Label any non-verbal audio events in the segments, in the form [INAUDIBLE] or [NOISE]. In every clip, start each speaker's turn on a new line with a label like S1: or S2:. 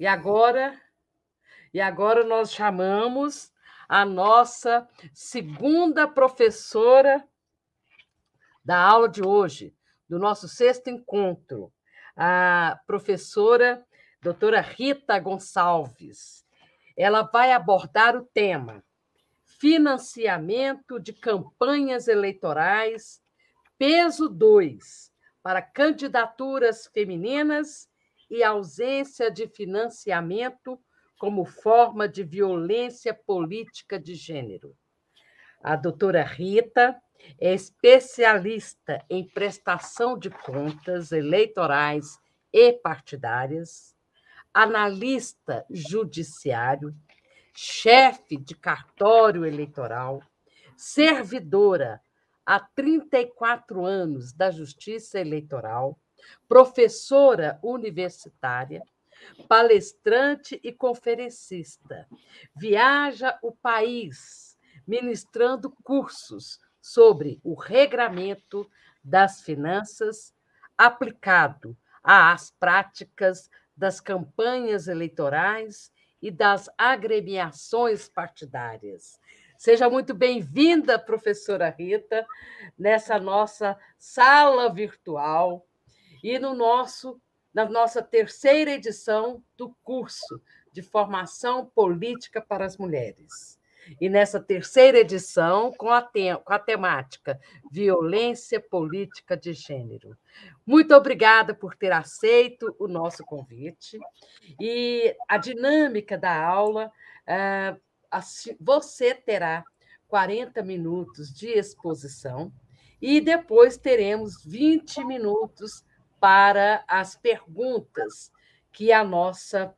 S1: E agora, e agora nós chamamos a nossa segunda professora da aula de hoje, do nosso sexto encontro, a professora doutora Rita Gonçalves. Ela vai abordar o tema financiamento de campanhas eleitorais, peso 2, para candidaturas femininas e ausência de financiamento como forma de violência política de gênero. A doutora Rita é especialista em prestação de contas eleitorais e partidárias, analista judiciário, chefe de cartório eleitoral, servidora há 34 anos da Justiça Eleitoral, professora universitária, palestrante e conferencista. Viaja o país ministrando cursos sobre o regramento das finanças aplicado às práticas das campanhas eleitorais e das agremiações partidárias. Seja muito bem-vinda, professora Rita, nessa nossa sala virtual e no nosso na nossa terceira edição do curso de formação política para as mulheres. E nessa terceira edição, com a, te com a temática Violência Política de Gênero. Muito obrigada por ter aceito o nosso convite. E a dinâmica da aula, ah, você terá 40 minutos de exposição e depois teremos 20 minutos para as perguntas que a nossa,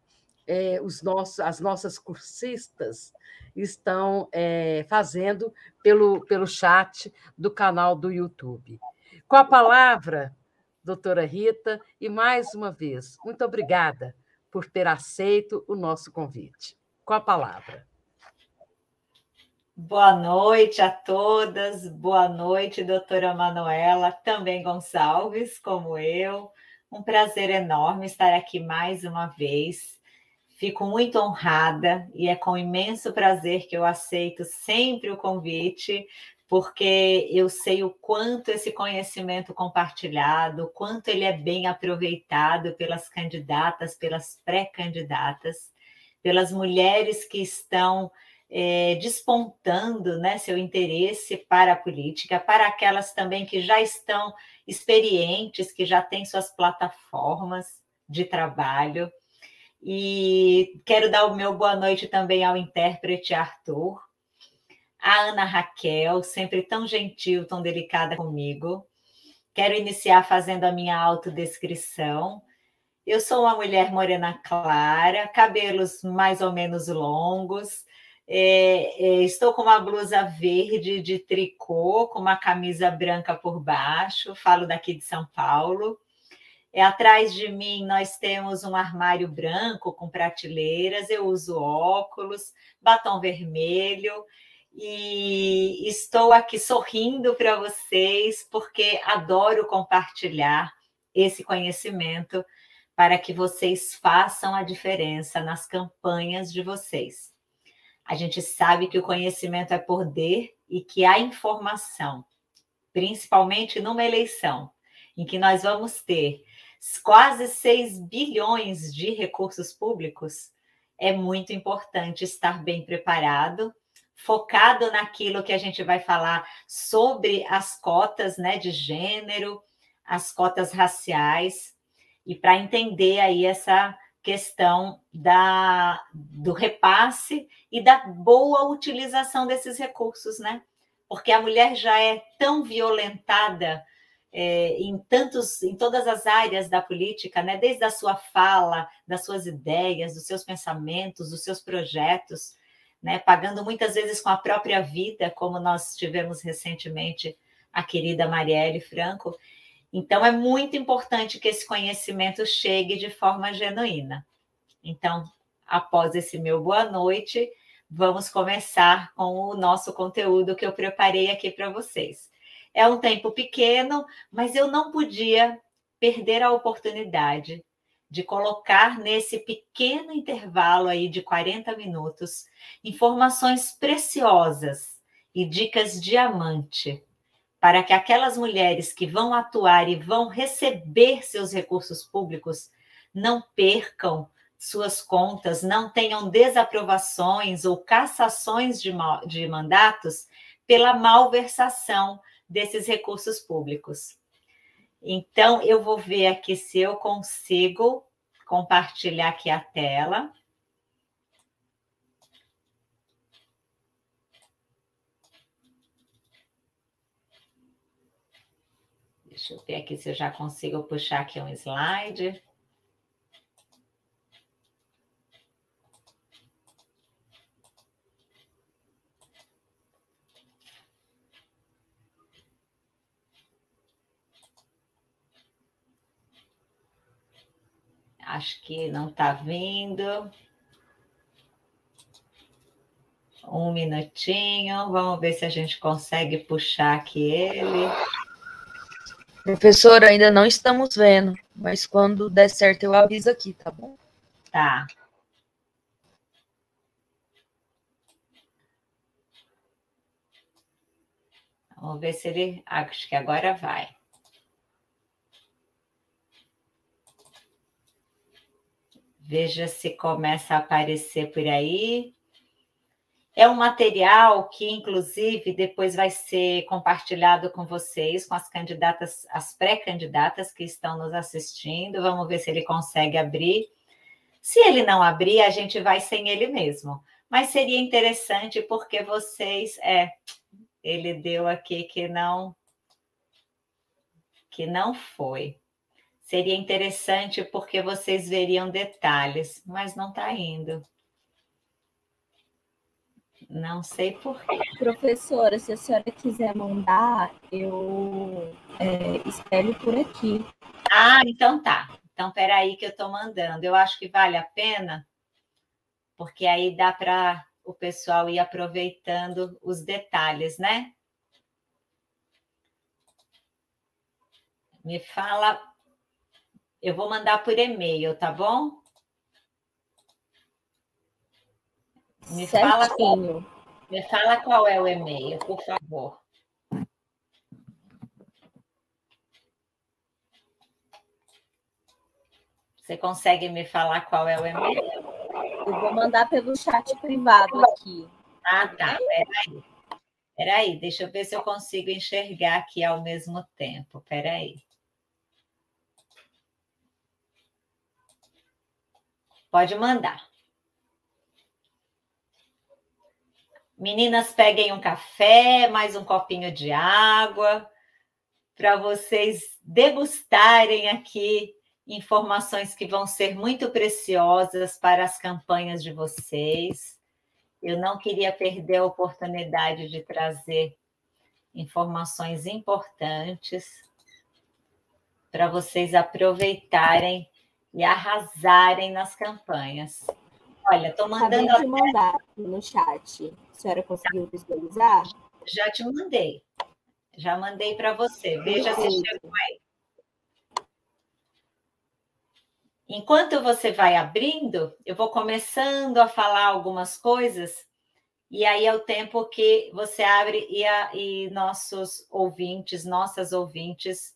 S1: eh, os nossos, as nossas cursistas estão é, fazendo pelo, pelo chat do canal do YouTube. Com a palavra, doutora Rita, e mais uma vez, muito obrigada por ter aceito o nosso convite. Com a palavra.
S2: Boa noite a todas, boa noite, doutora Manuela, também Gonçalves, como eu. Um prazer enorme estar aqui mais uma vez. Fico muito honrada e é com imenso prazer que eu aceito sempre o convite, porque eu sei o quanto esse conhecimento compartilhado, o quanto ele é bem aproveitado pelas candidatas, pelas pré-candidatas, pelas mulheres que estão é, despontando né, seu interesse para a política, para aquelas também que já estão experientes, que já têm suas plataformas de trabalho. E quero dar o meu boa noite também ao intérprete Arthur, a Ana Raquel, sempre tão gentil, tão delicada comigo. Quero iniciar fazendo a minha autodescrição. Eu sou uma mulher morena clara, cabelos mais ou menos longos. É, é, estou com uma blusa verde de tricô, com uma camisa branca por baixo. Falo daqui de São Paulo. É, atrás de mim nós temos um armário branco com prateleiras, eu uso óculos, batom vermelho e estou aqui sorrindo para vocês porque adoro compartilhar esse conhecimento para que vocês façam a diferença nas campanhas de vocês. A gente sabe que o conhecimento é poder e que a informação, principalmente numa eleição, em que nós vamos ter quase 6 bilhões de recursos públicos, é muito importante estar bem preparado, focado naquilo que a gente vai falar sobre as cotas né, de gênero, as cotas raciais, e para entender aí essa questão da, do repasse e da boa utilização desses recursos, né? Porque a mulher já é tão violentada é, em tantos, em todas as áreas da política, né? desde a sua fala, das suas ideias, dos seus pensamentos, dos seus projetos, né? pagando muitas vezes com a própria vida, como nós tivemos recentemente a querida Marielle Franco. Então, é muito importante que esse conhecimento chegue de forma genuína. Então, após esse meu boa noite, vamos começar com o nosso conteúdo que eu preparei aqui para vocês. É um tempo pequeno, mas eu não podia perder a oportunidade de colocar nesse pequeno intervalo aí de 40 minutos informações preciosas e dicas diamante para que aquelas mulheres que vão atuar e vão receber seus recursos públicos não percam suas contas, não tenham desaprovações ou cassações de, de mandatos pela malversação desses recursos públicos. Então, eu vou ver aqui se eu consigo compartilhar aqui a tela. Deixa eu ver aqui se eu já consigo puxar aqui um slide. Acho que não está vindo. Um minutinho, vamos ver se a gente consegue puxar aqui ele.
S3: Professor, ainda não estamos vendo, mas quando der certo eu aviso aqui, tá bom?
S2: Tá. Vamos ver se ele. Acho que agora vai. Veja se começa a aparecer por aí. É um material que, inclusive, depois vai ser compartilhado com vocês, com as candidatas, as pré-candidatas que estão nos assistindo. Vamos ver se ele consegue abrir. Se ele não abrir, a gente vai sem ele mesmo. Mas seria interessante porque vocês. É, ele deu aqui que não. Que não foi. Seria interessante porque vocês veriam detalhes, mas não está indo. Não sei por quê.
S4: Professora, se a senhora quiser mandar, eu é, espelho por aqui.
S2: Ah, então tá. Então, peraí que eu estou mandando. Eu acho que vale a pena, porque aí dá para o pessoal ir aproveitando os detalhes, né? Me fala eu vou mandar por e-mail, tá bom? Me fala, qual, me fala qual é o e-mail, por favor. Você consegue me falar qual é o e-mail?
S4: Eu vou mandar pelo chat privado aqui.
S2: Ah, tá. Peraí. Peraí, deixa eu ver se eu consigo enxergar aqui ao mesmo tempo. Peraí. Pode mandar. Meninas, peguem um café, mais um copinho de água, para vocês degustarem aqui informações que vão ser muito preciosas para as campanhas de vocês. Eu não queria perder a oportunidade de trazer informações importantes para vocês aproveitarem e arrasarem nas campanhas. Olha, estou mandando.
S4: Acabei de mandar no chat. A senhora conseguiu visualizar?
S2: Já te mandei. Já mandei para você. Veja se chegou aí. Enquanto você vai abrindo, eu vou começando a falar algumas coisas, e aí é o tempo que você abre e, a, e nossos ouvintes, nossas ouvintes,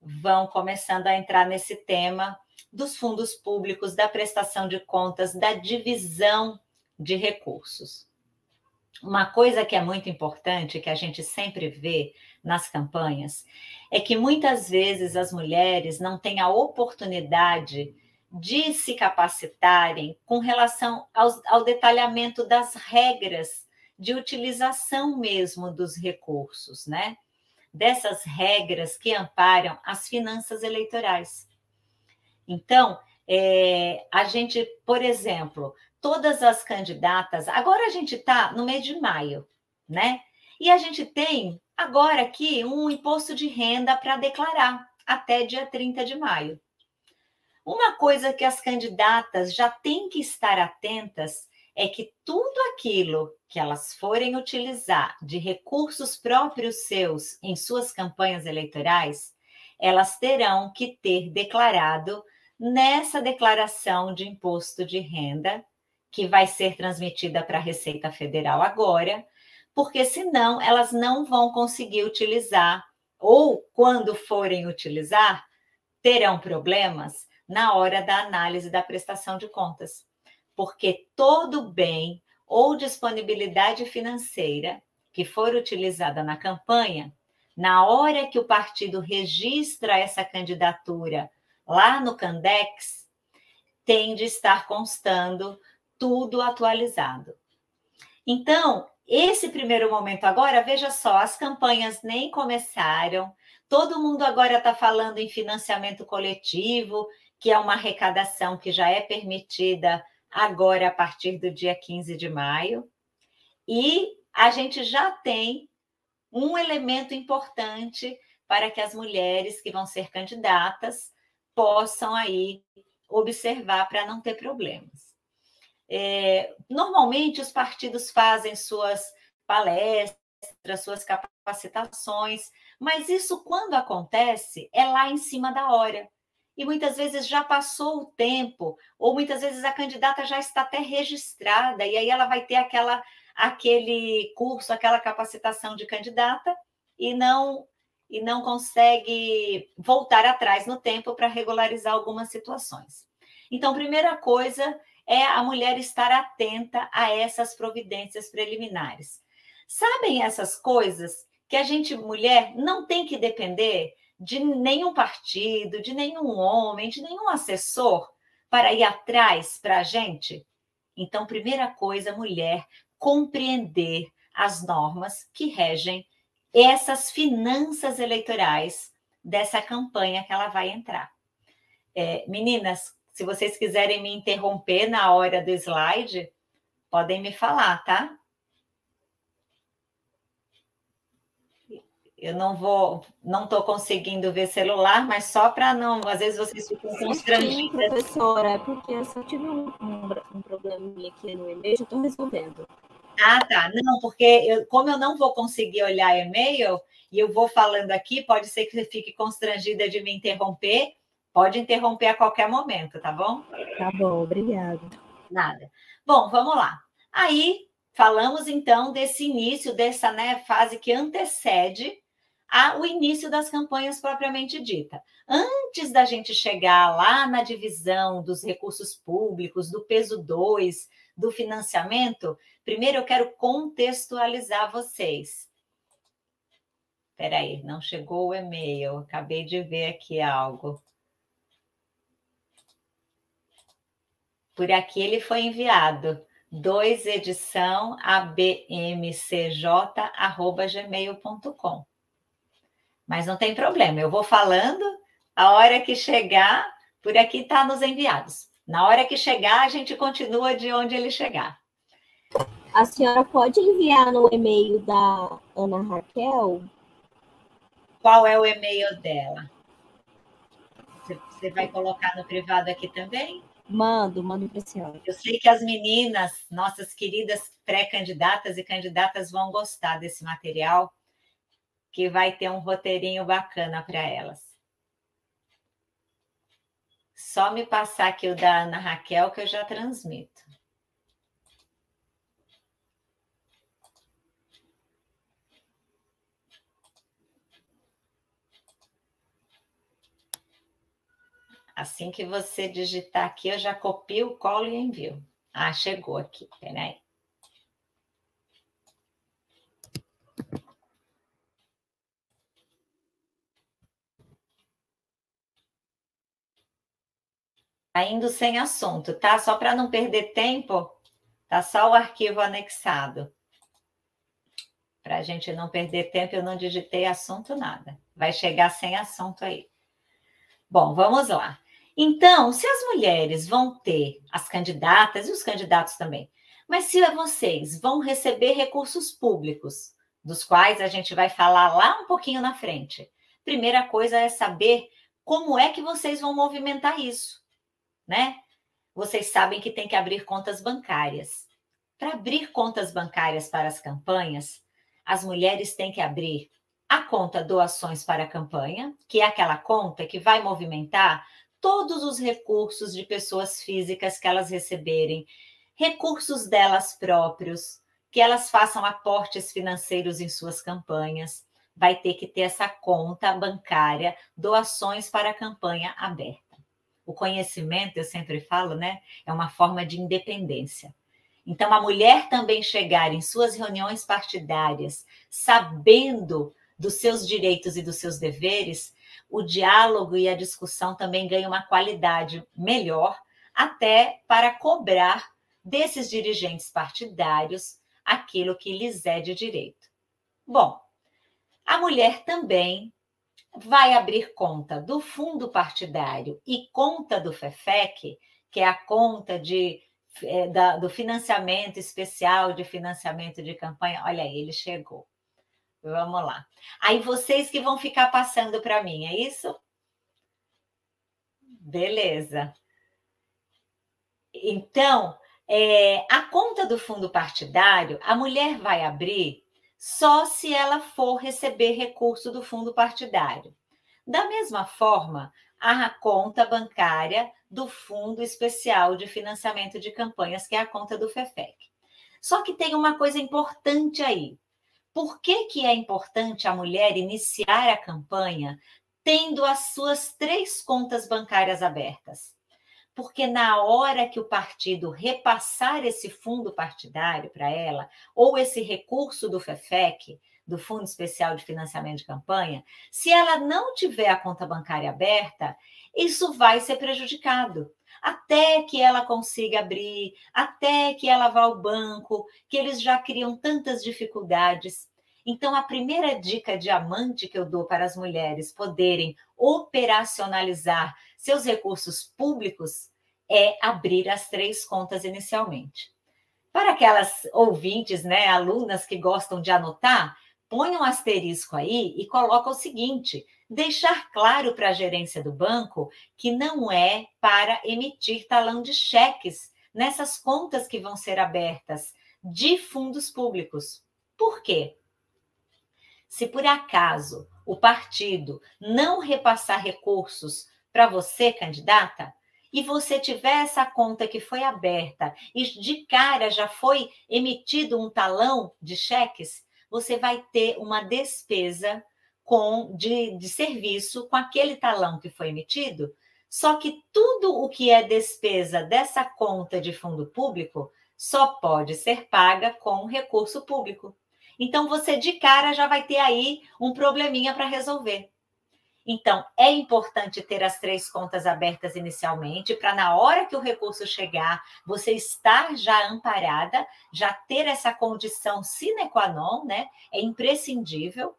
S2: vão começando a entrar nesse tema dos fundos públicos, da prestação de contas, da divisão de recursos. Uma coisa que é muito importante, que a gente sempre vê nas campanhas, é que muitas vezes as mulheres não têm a oportunidade de se capacitarem com relação ao, detalhamento das regras de utilização mesmo dos recursos, né? Dessas regras que amparam as finanças eleitorais. Então, é, a gente, por exemplo, todas as candidatas, agora a gente está no mês de maio, né? E a gente tem agora aqui um imposto de renda para declarar até dia 30 de maio. Uma coisa que as candidatas já têm que estar atentas é que tudo aquilo que elas forem utilizar de recursos próprios seus em suas campanhas eleitorais, elas terão que ter declarado nessa declaração de imposto de renda, que vai ser transmitida para a Receita Federal agora, porque senão elas não vão conseguir utilizar, ou quando forem utilizar, terão problemas na hora da análise da prestação de contas. Porque todo bem ou disponibilidade financeira que for utilizada na campanha, na hora que o partido registra essa candidatura lá no Candex, tem de estar constando tudo atualizado. Então, esse primeiro momento agora, veja só, as campanhas nem começaram, todo mundo agora está falando em financiamento coletivo, que é uma arrecadação que já é permitida agora a partir do dia 15 de maio. E a gente já tem um elemento importante para que as mulheres que vão ser candidatas possam aí observar para não ter problemas. É, normalmente os partidos fazem suas palestras, suas capacitações, mas isso quando acontece é lá em cima da hora. E muitas vezes já passou o tempo, ou muitas vezes a candidata já está até registrada, e aí ela vai ter aquela aquele curso, aquela capacitação de candidata e não e não consegue voltar atrás no tempo para regularizar algumas situações. Então, primeira coisa é a mulher estar atenta a essas providências preliminares. Sabem essas coisas que a gente, mulher, não tem que depender de nenhum partido, de nenhum homem, de nenhum assessor para ir atrás para a gente? Então, primeira coisa, mulher, compreender as normas que regem essas finanças eleitorais dessa campanha que ela vai entrar. É, meninas, se vocês quiserem me interromper na hora do slide, podem me falar, tá? Eu não vou, não estou conseguindo ver celular, mas só para não, às vezes vocês ficam constrangidas. Sim,
S4: professora, é porque eu só tive um, um, um probleminha aqui no e-mail, já estou resolvendo.
S2: Ah, tá. Não, porque eu, como eu não vou conseguir olhar e-mail e eu vou falando aqui, pode ser que você fique constrangida de me interromper. Pode interromper a qualquer momento, tá bom?
S4: Tá bom, obrigada.
S2: Nada. Bom, vamos lá. Aí falamos então desse início, dessa né, fase que antecede a, o início das campanhas propriamente dita. Antes da gente chegar lá na divisão dos recursos públicos, do peso 2, do financiamento, primeiro eu quero contextualizar vocês. Espera aí, não chegou o e-mail, acabei de ver aqui algo. Por aqui ele foi enviado. 2 edição abmcj@gmail.com. Mas não tem problema, eu vou falando, a hora que chegar, por aqui está nos enviados. Na hora que chegar, a gente continua de onde ele chegar.
S4: A senhora pode enviar no e-mail da Ana Raquel?
S2: Qual é o e-mail dela? Você vai colocar no privado aqui também?
S4: Mando, mando para a senhora.
S2: Eu sei que as meninas, nossas queridas pré-candidatas e candidatas, vão gostar desse material, que vai ter um roteirinho bacana para elas. Só me passar aqui o da Ana Raquel que eu já transmito. Assim que você digitar aqui, eu já copio, colo e envio. Ah, chegou aqui. Peraí. Indo sem assunto, tá? Só para não perder tempo, tá só o arquivo anexado. Para a gente não perder tempo, eu não digitei assunto nada. Vai chegar sem assunto aí. Bom, vamos lá. Então, se as mulheres vão ter, as candidatas e os candidatos também, mas se vocês vão receber recursos públicos, dos quais a gente vai falar lá um pouquinho na frente, primeira coisa é saber como é que vocês vão movimentar isso né? Vocês sabem que tem que abrir contas bancárias. Para abrir contas bancárias para as campanhas, as mulheres têm que abrir a conta doações para a campanha, que é aquela conta que vai movimentar todos os recursos de pessoas físicas que elas receberem, recursos delas próprios, que elas façam aportes financeiros em suas campanhas, vai ter que ter essa conta bancária, doações para a campanha aberta. O conhecimento, eu sempre falo, né, é uma forma de independência. Então, a mulher também chegar em suas reuniões partidárias sabendo dos seus direitos e dos seus deveres, o diálogo e a discussão também ganham uma qualidade melhor, até para cobrar desses dirigentes partidários aquilo que lhes é de direito. Bom, a mulher também vai abrir conta do fundo partidário e conta do FEFEC, que é a conta de, é, da, do financiamento especial de financiamento de campanha. Olha aí, ele chegou. Vamos lá. Aí vocês que vão ficar passando para mim, é isso? Beleza. Então, é, a conta do fundo partidário, a mulher vai abrir só se ela for receber recurso do fundo partidário. Da mesma forma, a conta bancária do Fundo Especial de Financiamento de Campanhas, que é a conta do FEFEC. Só que tem uma coisa importante aí. Por que, que é importante a mulher iniciar a campanha tendo as suas três contas bancárias abertas? Porque na hora que o partido repassar esse fundo partidário para ela, ou esse recurso do FEFEC, do Fundo Especial de Financiamento de Campanha, se ela não tiver a conta bancária aberta, isso vai ser prejudicado até que ela consiga abrir, até que ela vá ao banco, que eles já criam tantas dificuldades. Então, a primeira dica diamante que eu dou para as mulheres poderem operacionalizar seus recursos públicos é abrir as três contas inicialmente. Para aquelas ouvintes, né, alunas que gostam de anotar, põe um asterisco aí e coloca o seguinte: deixar claro para a gerência do banco que não é para emitir talão de cheques nessas contas que vão ser abertas de fundos públicos. Por quê? Se por acaso o partido não repassar recursos para você, candidata, e você tiver essa conta que foi aberta e de cara já foi emitido um talão de cheques, você vai ter uma despesa com de, de serviço com aquele talão que foi emitido. Só que tudo o que é despesa dessa conta de fundo público só pode ser paga com recurso público. Então você de cara já vai ter aí um probleminha para resolver. Então, é importante ter as três contas abertas inicialmente, para na hora que o recurso chegar, você estar já amparada, já ter essa condição sine qua non, né? É imprescindível.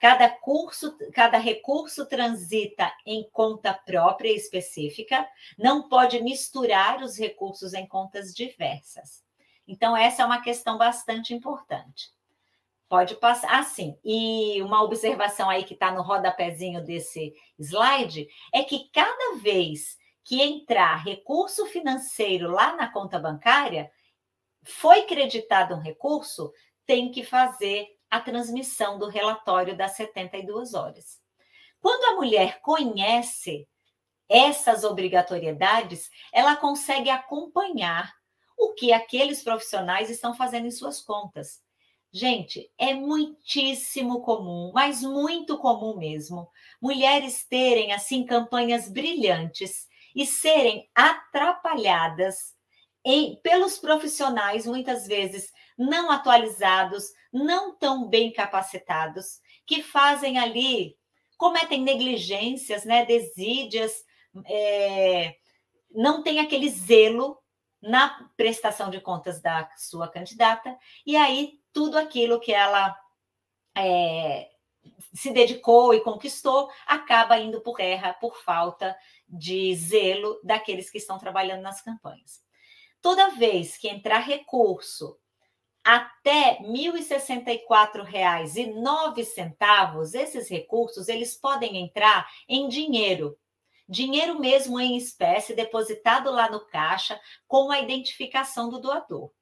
S2: Cada curso, cada recurso transita em conta própria específica, não pode misturar os recursos em contas diversas. Então, essa é uma questão bastante importante. Pode passar assim. E uma observação aí que está no rodapézinho desse slide é que cada vez que entrar recurso financeiro lá na conta bancária, foi creditado um recurso, tem que fazer a transmissão do relatório das 72 horas. Quando a mulher conhece essas obrigatoriedades, ela consegue acompanhar o que aqueles profissionais estão fazendo em suas contas. Gente, é muitíssimo comum, mas muito comum mesmo, mulheres terem assim campanhas brilhantes e serem atrapalhadas em, pelos profissionais, muitas vezes não atualizados, não tão bem capacitados, que fazem ali, cometem negligências, né, desídias, é, não tem aquele zelo na prestação de contas da sua candidata, e aí tudo aquilo que ela é, se dedicou e conquistou acaba indo por terra por falta de zelo daqueles que estão trabalhando nas campanhas. Toda vez que entrar recurso até R$ 1.064,09, esses recursos eles podem entrar em dinheiro, dinheiro mesmo em espécie depositado lá no caixa com a identificação do doador.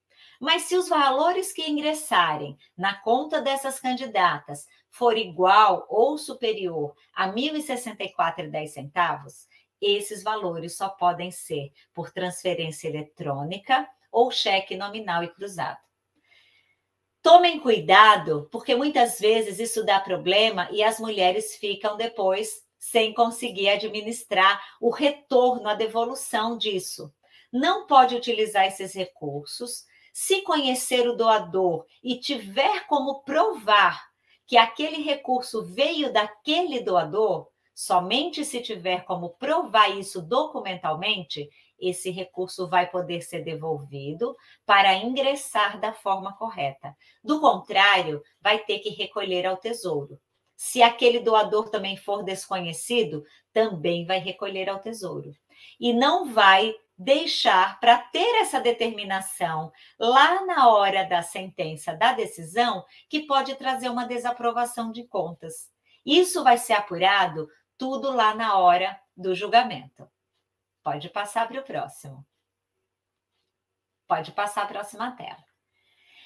S2: Mas se os valores que ingressarem na conta dessas candidatas for igual ou superior a R$ 1.064,10, esses valores só podem ser por transferência eletrônica ou cheque nominal e cruzado. Tomem cuidado, porque muitas vezes isso dá problema e as mulheres ficam depois sem conseguir administrar o retorno, a devolução disso. Não pode utilizar esses recursos. Se conhecer o doador e tiver como provar que aquele recurso veio daquele doador, somente se tiver como provar isso documentalmente, esse recurso vai poder ser devolvido para ingressar da forma correta. Do contrário, vai ter que recolher ao tesouro. Se aquele doador também for desconhecido, também vai recolher ao tesouro. E não vai deixar para ter essa determinação lá na hora da sentença, da decisão, que pode trazer uma desaprovação de contas. Isso vai ser apurado tudo lá na hora do julgamento. Pode passar para o próximo. Pode passar a próxima tela.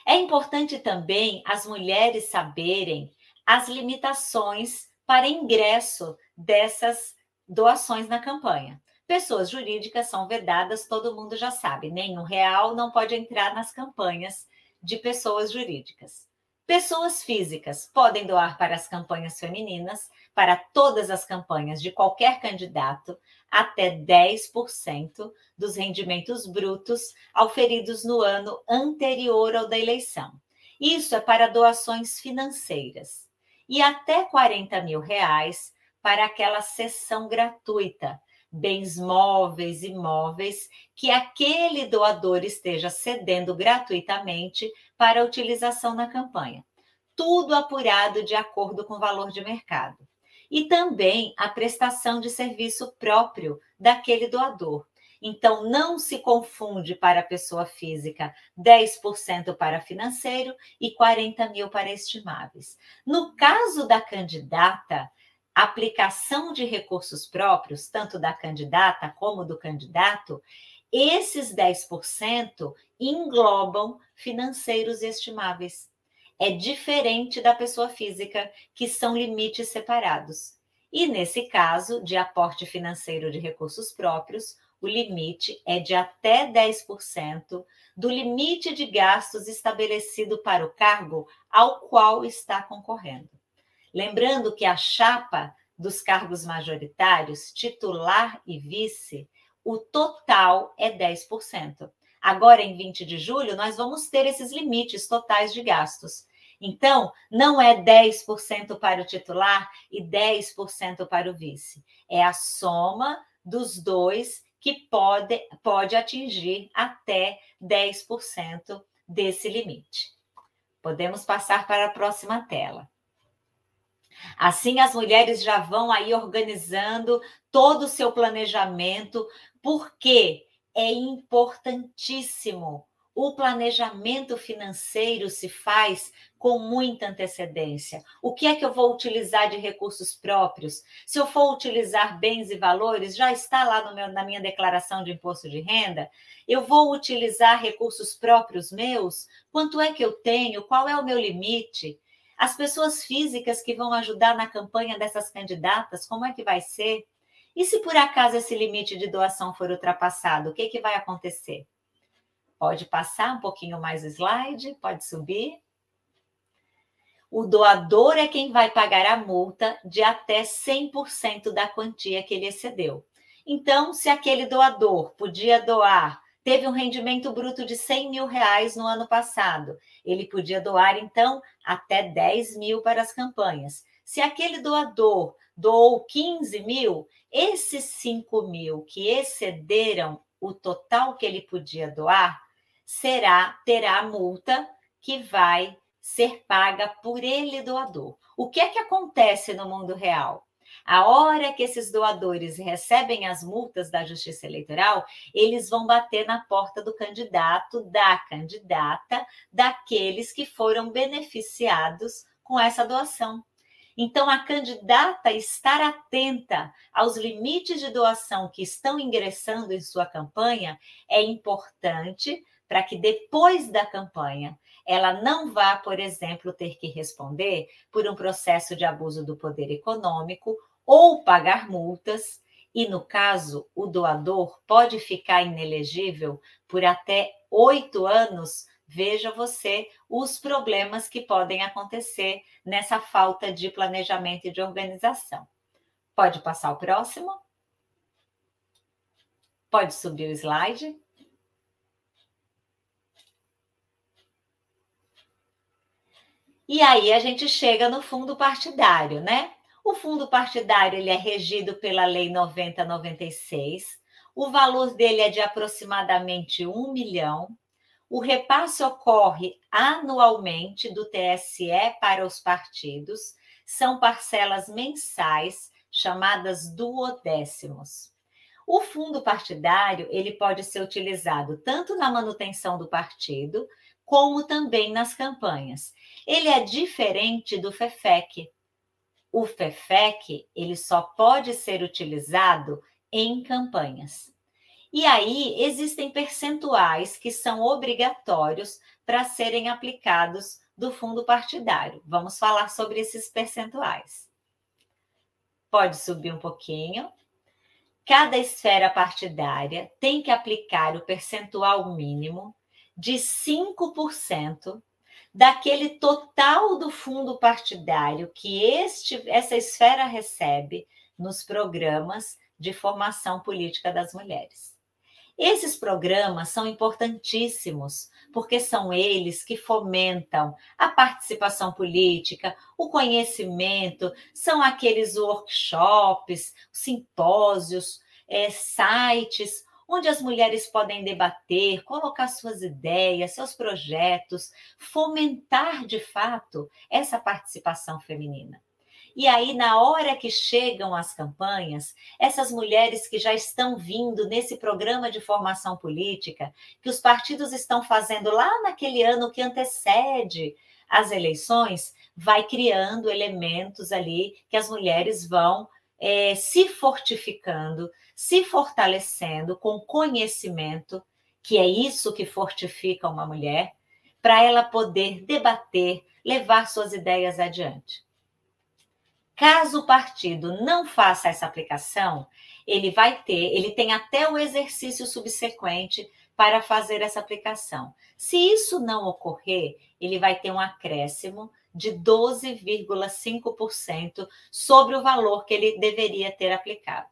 S2: É importante também as mulheres saberem as limitações para ingresso dessas doações na campanha. Pessoas jurídicas são vedadas, todo mundo já sabe, nenhum real não pode entrar nas campanhas de pessoas jurídicas. Pessoas físicas podem doar para as campanhas femininas, para todas as campanhas de qualquer candidato, até 10% dos rendimentos brutos auferidos no ano anterior ao da eleição. Isso é para doações financeiras. E até 40 mil reais para aquela sessão gratuita, bens móveis e imóveis que aquele doador esteja cedendo gratuitamente para utilização na campanha. Tudo apurado de acordo com o valor de mercado e também a prestação de serviço próprio daquele doador. Então, não se confunde para a pessoa física 10% para financeiro e 40 mil para estimáveis. No caso da candidata, aplicação de recursos próprios, tanto da candidata como do candidato, esses 10% englobam financeiros estimáveis é diferente da pessoa física, que são limites separados. E nesse caso, de aporte financeiro de recursos próprios, o limite é de até 10% do limite de gastos estabelecido para o cargo ao qual está concorrendo. Lembrando que a chapa dos cargos majoritários, titular e vice, o total é 10%. Agora, em 20 de julho, nós vamos ter esses limites totais de gastos. Então, não é 10% para o titular e 10% para o vice. É a soma dos dois que pode, pode atingir até 10% desse limite. Podemos passar para a próxima tela. Assim, as mulheres já vão aí organizando todo o seu planejamento, porque é importantíssimo o planejamento financeiro se faz com muita antecedência. O que é que eu vou utilizar de recursos próprios? Se eu for utilizar bens e valores, já está lá meu, na minha declaração de imposto de renda. Eu vou utilizar recursos próprios meus? Quanto é que eu tenho? Qual é o meu limite? As pessoas físicas que vão ajudar na campanha dessas candidatas, como é que vai ser? E se por acaso esse limite de doação for ultrapassado, o que, que vai acontecer? Pode passar um pouquinho mais o slide, pode subir. O doador é quem vai pagar a multa de até 100% da quantia que ele excedeu. Então, se aquele doador podia doar, teve um rendimento bruto de 100 mil reais no ano passado, ele podia doar, então, até 10 mil para as campanhas. Se aquele doador doou 15 mil, esses 5 mil que excederam o total que ele podia doar, será terá multa que vai ser paga por ele doador. O que é que acontece no mundo real? A hora que esses doadores recebem as multas da Justiça Eleitoral, eles vão bater na porta do candidato, da candidata, daqueles que foram beneficiados com essa doação. Então, a candidata estar atenta aos limites de doação que estão ingressando em sua campanha é importante para que depois da campanha ela não vá, por exemplo, ter que responder por um processo de abuso do poder econômico ou pagar multas e, no caso, o doador pode ficar inelegível por até oito anos. Veja você os problemas que podem acontecer nessa falta de planejamento e de organização. Pode passar o próximo? Pode subir o slide? E aí a gente chega no fundo partidário, né? O fundo partidário ele é regido pela Lei 9096. O valor dele é de aproximadamente um milhão. O repasse ocorre anualmente do TSE para os partidos. São parcelas mensais chamadas duodécimos. O fundo partidário ele pode ser utilizado tanto na manutenção do partido como também nas campanhas. Ele é diferente do FEFEC. O FEFEC ele só pode ser utilizado em campanhas. E aí existem percentuais que são obrigatórios para serem aplicados do fundo partidário. Vamos falar sobre esses percentuais. Pode subir um pouquinho. Cada esfera partidária tem que aplicar o percentual mínimo de 5% daquele total do fundo partidário que este, essa esfera recebe nos programas de formação política das mulheres. Esses programas são importantíssimos, porque são eles que fomentam a participação política, o conhecimento, são aqueles workshops, simpósios, é, sites onde as mulheres podem debater, colocar suas ideias, seus projetos, fomentar de fato essa participação feminina. E aí, na hora que chegam as campanhas, essas mulheres que já estão vindo nesse programa de formação política, que os partidos estão fazendo lá naquele ano que antecede as eleições, vai criando elementos ali que as mulheres vão é, se fortificando, se fortalecendo com conhecimento, que é isso que fortifica uma mulher, para ela poder debater, levar suas ideias adiante. Caso o partido não faça essa aplicação, ele vai ter, ele tem até o exercício subsequente para fazer essa aplicação. Se isso não ocorrer, ele vai ter um acréscimo de 12,5% sobre o valor que ele deveria ter aplicado.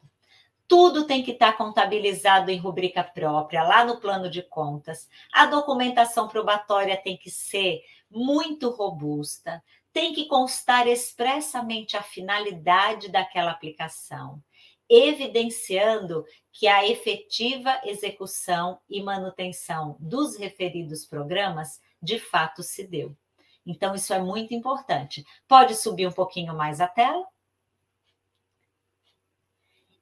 S2: Tudo tem que estar contabilizado em rubrica própria, lá no plano de contas. A documentação probatória tem que ser muito robusta, tem que constar expressamente a finalidade daquela aplicação, evidenciando que a efetiva execução e manutenção dos referidos programas de fato se deu. Então, isso é muito importante. Pode subir um pouquinho mais a tela?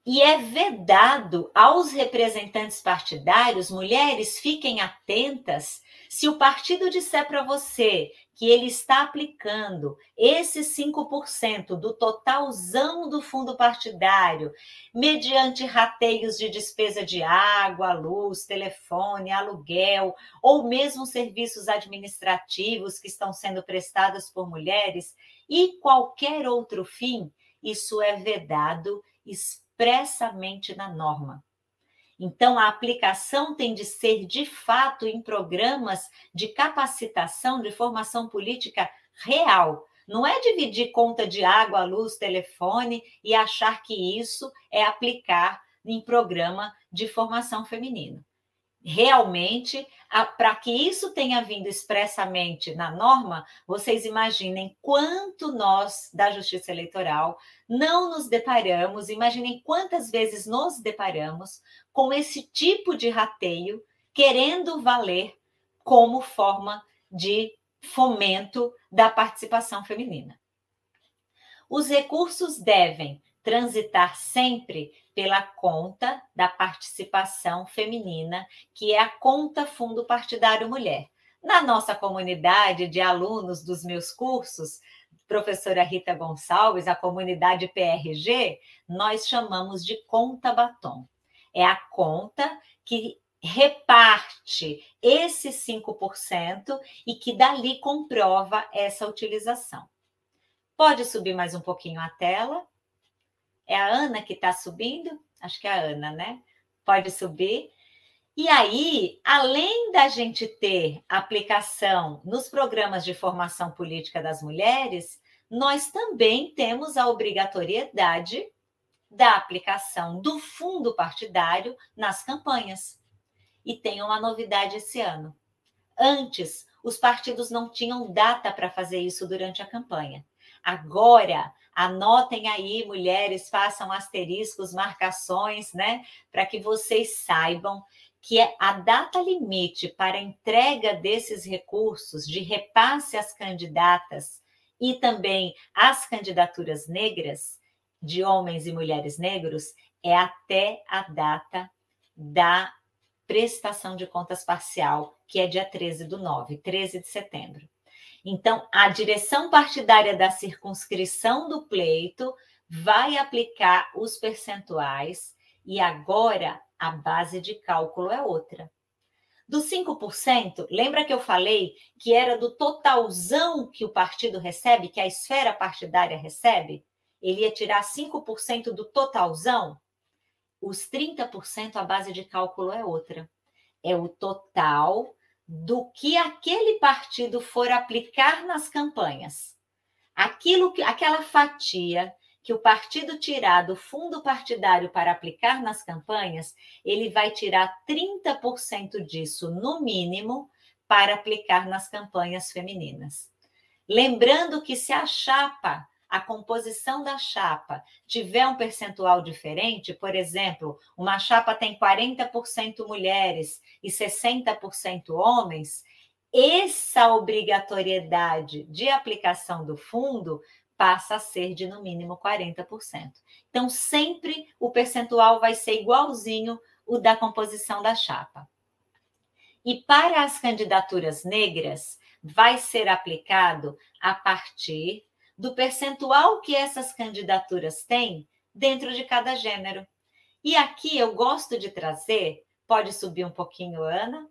S2: E é vedado aos representantes partidários, mulheres, fiquem atentas, se o partido disser para você que ele está aplicando esses 5% do totalzão do fundo partidário, mediante rateios de despesa de água, luz, telefone, aluguel, ou mesmo serviços administrativos que estão sendo prestados por mulheres, e qualquer outro fim, isso é vedado expressamente na norma. Então, a aplicação tem de ser, de fato, em programas de capacitação, de formação política real. Não é dividir conta de água, luz, telefone e achar que isso é aplicar em programa de formação feminina realmente, para que isso tenha vindo expressamente na norma, vocês imaginem quanto nós, da Justiça Eleitoral, não nos deparamos, imaginem quantas vezes nos deparamos com esse tipo de rateio, querendo valer como forma de fomento da participação feminina. Os recursos devem transitar sempre pela conta da participação feminina, que é a conta Fundo Partidário Mulher. Na nossa comunidade de alunos dos meus cursos, professora Rita Gonçalves, a comunidade PRG, nós chamamos de conta batom. É a conta que reparte esses 5% e que dali comprova essa utilização. Pode subir mais um pouquinho a tela. É a Ana que está subindo? Acho que é a Ana, né? Pode subir. E aí, além da gente ter aplicação nos programas de formação política das mulheres, nós também temos a obrigatoriedade da aplicação do fundo partidário nas campanhas. E tem uma novidade esse ano. Antes, os partidos não tinham data para fazer isso durante a campanha. Agora, anotem aí, mulheres, façam asteriscos, marcações, né? Para que vocês saibam que é a data limite para entrega desses recursos de repasse às candidatas e também às candidaturas negras, de homens e mulheres negros, é até a data da prestação de contas parcial, que é dia 13 do 9, 13 de setembro. Então, a direção partidária da circunscrição do pleito vai aplicar os percentuais e agora a base de cálculo é outra. Dos 5%, lembra que eu falei que era do totalzão que o partido recebe, que a esfera partidária recebe? Ele ia tirar 5% do totalzão? Os 30% a base de cálculo é outra. É o total do que aquele partido for aplicar nas campanhas. Aquilo que aquela fatia que o partido tirar do fundo partidário para aplicar nas campanhas, ele vai tirar 30% disso, no mínimo, para aplicar nas campanhas femininas. Lembrando que se a chapa, a composição da chapa, tiver um percentual diferente, por exemplo, uma chapa tem 40% mulheres e 60% homens, essa obrigatoriedade de aplicação do fundo passa a ser de no mínimo 40%. Então, sempre o percentual vai ser igualzinho o da composição da chapa. E para as candidaturas negras, vai ser aplicado a partir do percentual que essas candidaturas têm dentro de cada gênero. E aqui eu gosto de trazer, pode subir um pouquinho, Ana?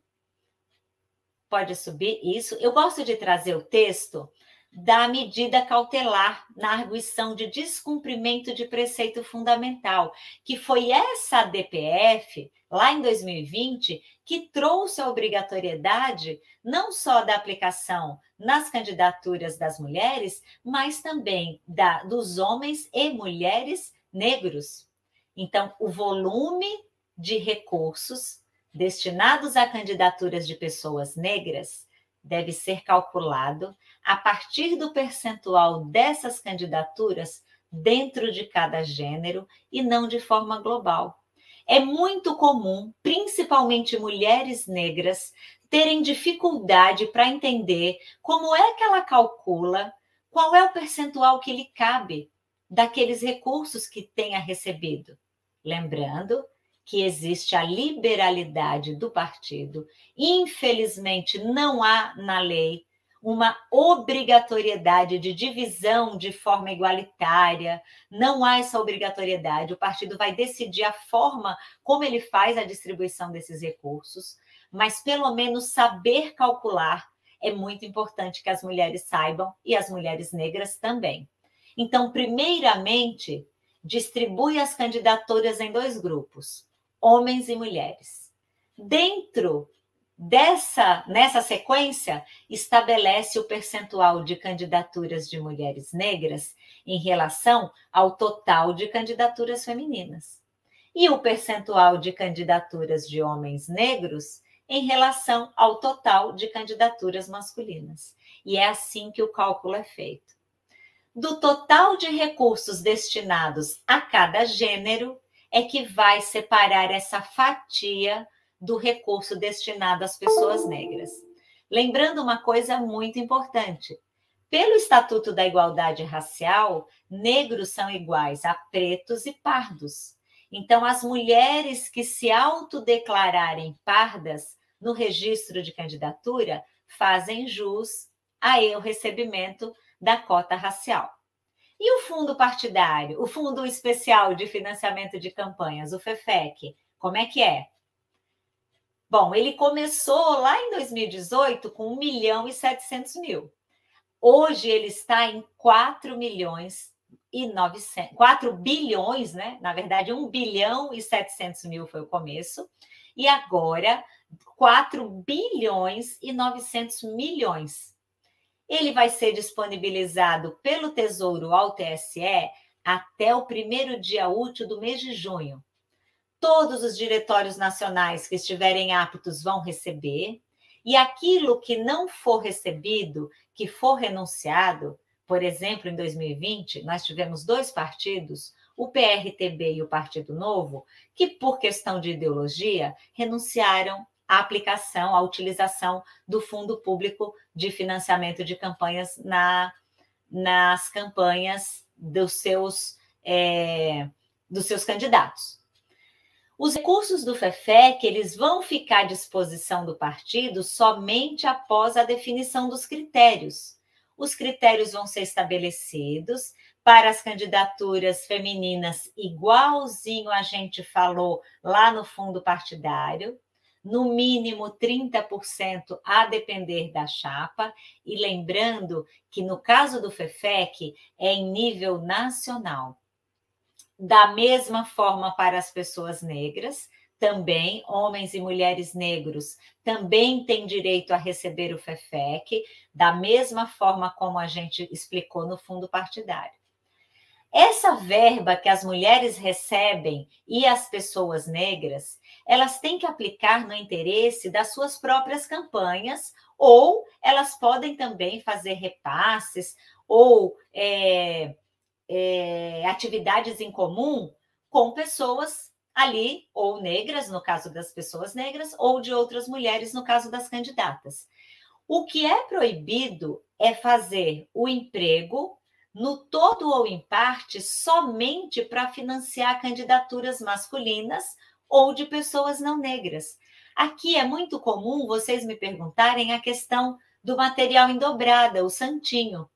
S2: Pode subir isso. Eu gosto de trazer o texto da medida cautelar na arguição de descumprimento de preceito fundamental, que foi essa DPF, lá em 2020, que trouxe a obrigatoriedade não só da aplicação nas candidaturas das mulheres, mas também da, dos homens e mulheres negros. Então, o volume de recursos destinados a candidaturas de pessoas negras deve ser calculado a partir do percentual dessas candidaturas dentro de cada gênero e não de forma global. É muito comum, principalmente mulheres negras, terem dificuldade para entender como é que ela calcula qual é o percentual que lhe cabe daqueles recursos que tenha recebido. Lembrando que existe a liberalidade do partido. Infelizmente, não há na lei uma obrigatoriedade de divisão de forma igualitária, não há essa obrigatoriedade. O partido vai decidir a forma como ele faz a distribuição desses recursos, mas pelo menos saber calcular é muito importante que as mulheres saibam e as mulheres negras também. Então, primeiramente, distribui as candidaturas em dois grupos homens e mulheres. Dentro dessa nessa sequência estabelece o percentual de candidaturas de mulheres negras em relação ao total de candidaturas femininas e o percentual de candidaturas de homens negros em relação ao total de candidaturas masculinas. E é assim que o cálculo é feito. Do total de recursos destinados a cada gênero, é que vai separar essa fatia do recurso destinado às pessoas negras. Lembrando uma coisa muito importante: pelo Estatuto da Igualdade Racial, negros são iguais a pretos e pardos. Então, as mulheres que se autodeclararem pardas no registro de candidatura fazem jus ao recebimento da cota racial. E o fundo partidário, o Fundo Especial de Financiamento de Campanhas, o FEFEC, como é que é? Bom, ele começou lá em 2018 com 1 milhão e 700 mil. Hoje ele está em 4 milhões e 900, 4 bilhões, né? Na verdade, 1 bilhão e 700 mil foi o começo, e agora 4 bilhões e 900 milhões. Ele vai ser disponibilizado pelo Tesouro ao TSE até o primeiro dia útil do mês de junho. Todos os diretórios nacionais que estiverem aptos vão receber, e aquilo que não for recebido, que for renunciado, por exemplo, em 2020, nós tivemos dois partidos, o PRTB e o Partido Novo, que, por questão de ideologia, renunciaram à aplicação, à utilização do Fundo Público de Financiamento de Campanhas na, nas campanhas dos seus, é, dos seus candidatos. Os recursos do FEFEC eles vão ficar à disposição do partido somente após a definição dos critérios. Os critérios vão ser estabelecidos para as candidaturas femininas, igualzinho a gente falou lá no fundo partidário, no mínimo 30% a depender da chapa, e lembrando que no caso do FEFEC é em nível nacional. Da mesma forma para as pessoas negras, também homens e mulheres negros também têm direito a receber o FEFEC, da mesma forma como a gente explicou no fundo partidário. Essa verba que as mulheres recebem e as pessoas negras, elas têm que aplicar no interesse das suas próprias campanhas, ou elas podem também fazer repasses ou é, é, atividades em comum com pessoas ali, ou negras, no caso das pessoas negras, ou de outras mulheres, no caso das candidatas. O que é proibido é fazer o emprego no todo ou em parte somente para financiar candidaturas masculinas ou de pessoas não negras. Aqui é muito comum vocês me perguntarem a questão do material em dobrada, o santinho.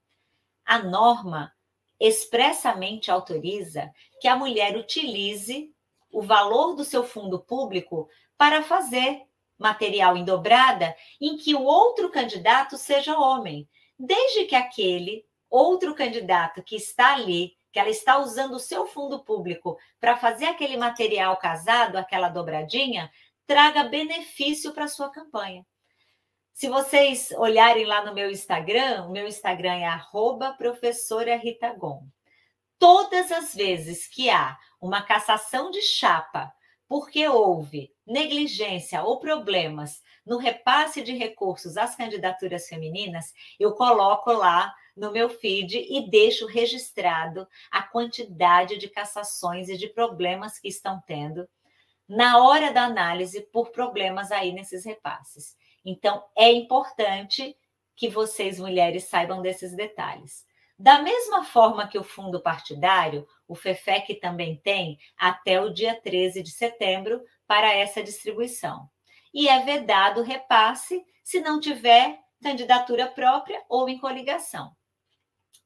S2: A norma expressamente autoriza que a mulher utilize o valor do seu fundo público para fazer material em dobrada em que o outro candidato seja homem, desde que aquele outro candidato que está ali, que ela está usando o seu fundo público para fazer aquele material casado, aquela dobradinha, traga benefício para a sua campanha. Se vocês olharem lá no meu Instagram, o meu Instagram é arroba professora Rita Gon. Todas as vezes que há uma cassação de chapa porque houve negligência ou problemas no repasse de recursos às candidaturas femininas, eu coloco lá no meu feed e deixo registrado a quantidade de cassações e de problemas que estão tendo na hora da análise por problemas aí nesses repasses. Então, é importante que vocês, mulheres, saibam desses detalhes. Da mesma forma que o fundo partidário, o FEFEC também tem até o dia 13 de setembro para essa distribuição. E é vedado repasse se não tiver candidatura própria ou em coligação.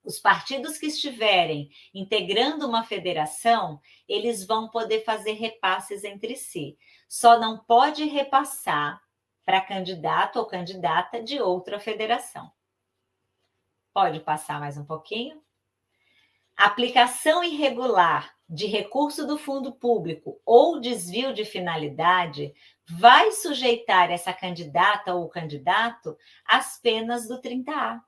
S2: Os partidos que estiverem integrando uma federação, eles vão poder fazer repasses entre si. Só não pode repassar para candidato ou candidata de outra federação. Pode passar mais um pouquinho? Aplicação irregular de recurso do fundo público ou desvio de finalidade vai sujeitar essa candidata ou candidato às penas do 30A.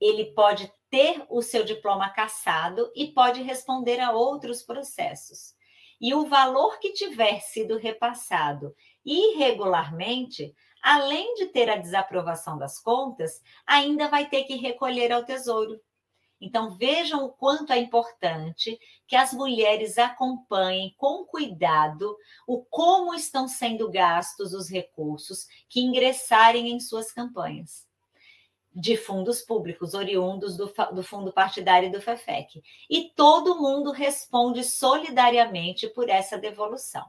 S2: Ele pode ter o seu diploma cassado e pode responder a outros processos. E o valor que tiver sido repassado irregularmente além de ter a desaprovação das contas, ainda vai ter que recolher ao Tesouro. Então, vejam o quanto é importante que as mulheres acompanhem com cuidado o como estão sendo gastos os recursos que ingressarem em suas campanhas de fundos públicos oriundos do, do fundo partidário do FEFEC. E todo mundo responde solidariamente por essa devolução.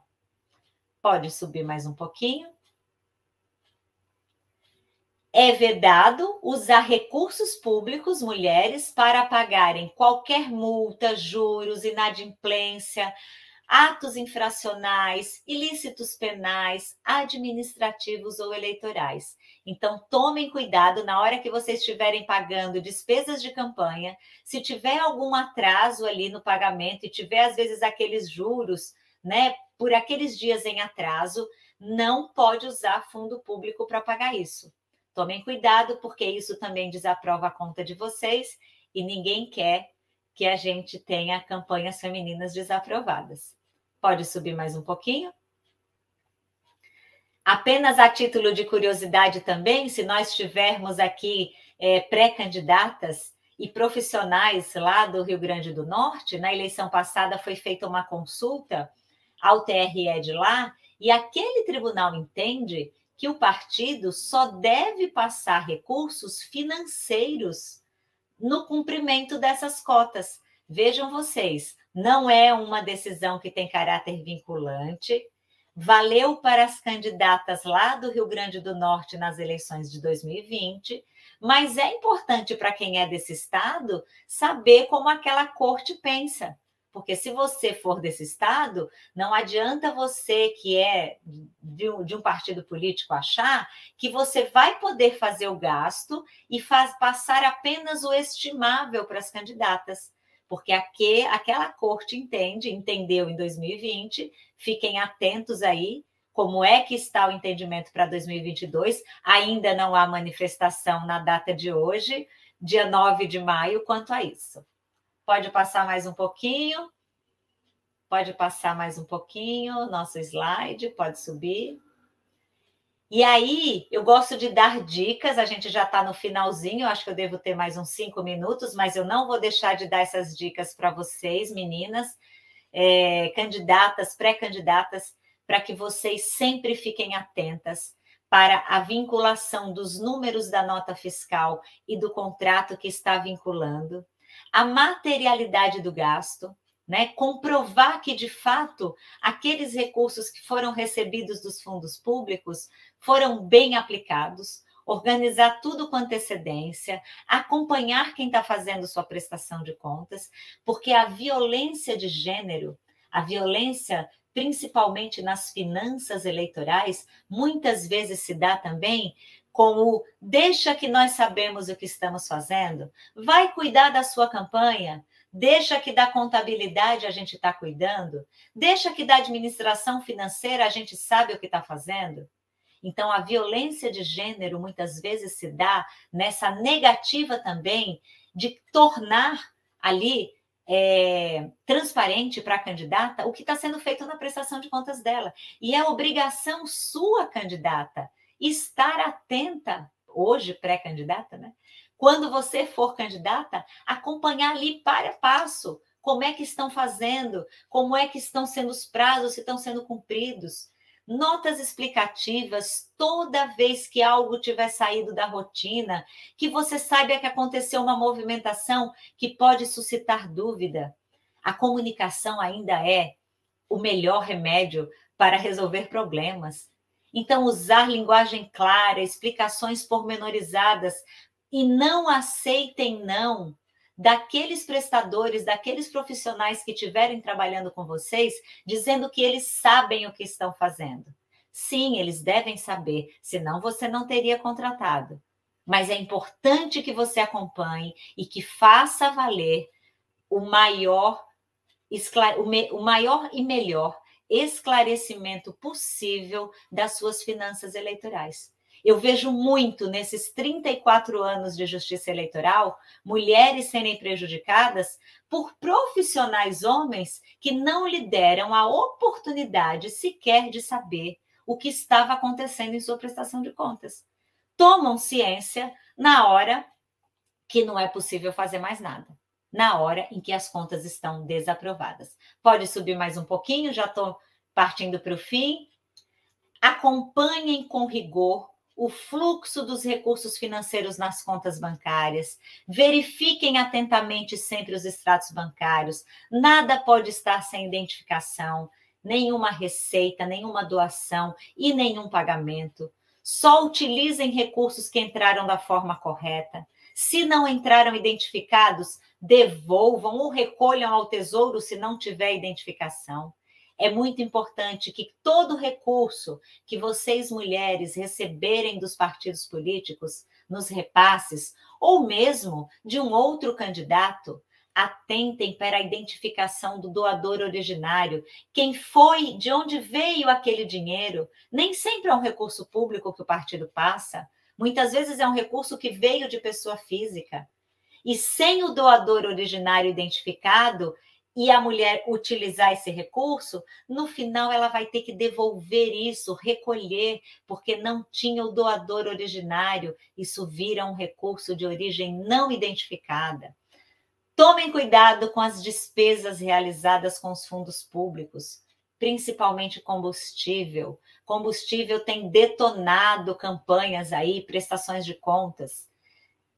S2: Pode subir mais um pouquinho é vedado usar recursos públicos, mulheres, para pagarem qualquer multa, juros, inadimplência, atos infracionais, ilícitos penais, administrativos ou eleitorais. Então, tomem cuidado na hora que vocês estiverem pagando despesas de campanha. Se tiver algum atraso ali no pagamento e tiver, às vezes, aqueles juros, né, por aqueles dias em atraso, não pode usar fundo público para pagar isso. Tomem cuidado, porque isso também desaprova a conta de vocês e ninguém quer que a gente tenha campanhas femininas desaprovadas. Pode subir mais um pouquinho? Apenas a título de curiosidade também, se nós tivermos aqui é, pré-candidatas e profissionais lá do Rio Grande do Norte, na eleição passada foi feita uma consulta ao TRE de lá, e aquele tribunal entende que o partido só deve passar recursos financeiros no cumprimento dessas cotas. Vejam vocês, não é uma decisão que tem caráter vinculante. Valeu para as candidatas lá do Rio Grande do Norte nas eleições de 2020, mas é importante para quem é desse estado saber como aquela corte pensa. Porque se você for desse estado, não adianta você, que é de um, partido político, achar que você vai poder fazer o gasto e faz, passar apenas o estimável para as candidatas. Porque aqui, aquela corte entende, entendeu em 2020, fiquem atentos aí como é que está o entendimento para 2022. Ainda não há manifestação na data de hoje, dia 9 de maio, quanto a isso. Pode passar mais um pouquinho. Pode passar mais um pouquinho, nosso slide, pode subir. E aí, eu gosto de dar dicas, a gente já está no finalzinho, acho que eu devo ter mais uns cinco minutos, mas eu não vou deixar de dar essas dicas para vocês, meninas, é, candidatas, pré-candidatas, para que vocês sempre fiquem atentas para a vinculação dos números da nota fiscal e do contrato que está vinculando a materialidade do gasto, né? comprovar que, de fato, aqueles recursos que foram recebidos dos fundos públicos foram bem aplicados, organizar tudo com antecedência, acompanhar quem está fazendo sua prestação de contas, porque a violência de gênero, a violência principalmente nas finanças eleitorais, muitas vezes se dá também como deixa que nós sabemos o que estamos fazendo, vai cuidar da sua campanha, deixa que da contabilidade a gente está cuidando, deixa que da administração financeira a gente sabe o que está fazendo. Então, a violência de gênero muitas vezes se dá nessa negativa também de tornar ali é, transparente para a candidata o que está sendo feito na prestação de contas dela. E é obrigação sua, candidata, estar atenta, hoje pré-candidata, né? Quando você for candidata, acompanhar ali para passo como é que estão fazendo, como é que estão sendo os prazos, se estão sendo cumpridos. Notas explicativas toda vez que algo tiver saído da rotina, que você saiba que aconteceu uma movimentação que pode suscitar dúvida. A comunicação ainda é o melhor remédio para resolver problemas. Então, usar linguagem clara, explicações pormenorizadas e não aceitem não daqueles prestadores, daqueles profissionais que estiverem trabalhando com vocês, dizendo que eles sabem o que estão fazendo. Sim, eles devem saber, senão você não teria contratado. Mas é importante que você acompanhe e que faça valer o maior, o maior e melhor esclarecimento possível das suas finanças eleitorais. Eu vejo muito nesses 34 anos de justiça eleitoral mulheres serem prejudicadas por profissionais homens que não lhe deram a oportunidade sequer de saber o que estava acontecendo em sua prestação de contas. Tomam ciência na hora que não é possível fazer mais nada na hora em que as contas estão desaprovadas. Pode subir mais um pouquinho, já estou partindo para o fim. Acompanhem com rigor o fluxo dos recursos financeiros nas contas bancárias, verifiquem atentamente sempre os extratos bancários, nada pode estar sem identificação, nenhuma receita, nenhuma doação e nenhum pagamento. Só utilizem recursos que entraram da forma correta. Se não entraram identificados, devolvam ou recolham ao tesouro se não tiver identificação. É muito importante que todo recurso que vocês, mulheres, receberem dos partidos políticos, nos repasses, ou mesmo de um outro candidato, atentem para a identificação do doador originário, quem foi, de onde veio aquele dinheiro. Nem sempre é um recurso público que o partido passa, muitas vezes é um recurso que veio de pessoa física. E sem o doador originário identificado, e a mulher utilizar esse recurso, no final ela vai ter que devolver isso, recolher, porque não tinha o doador originário. Isso vira um recurso de origem não identificada. Tomem cuidado com as despesas realizadas com os fundos públicos, principalmente combustível. Combustível tem detonado campanhas aí, prestações de contas.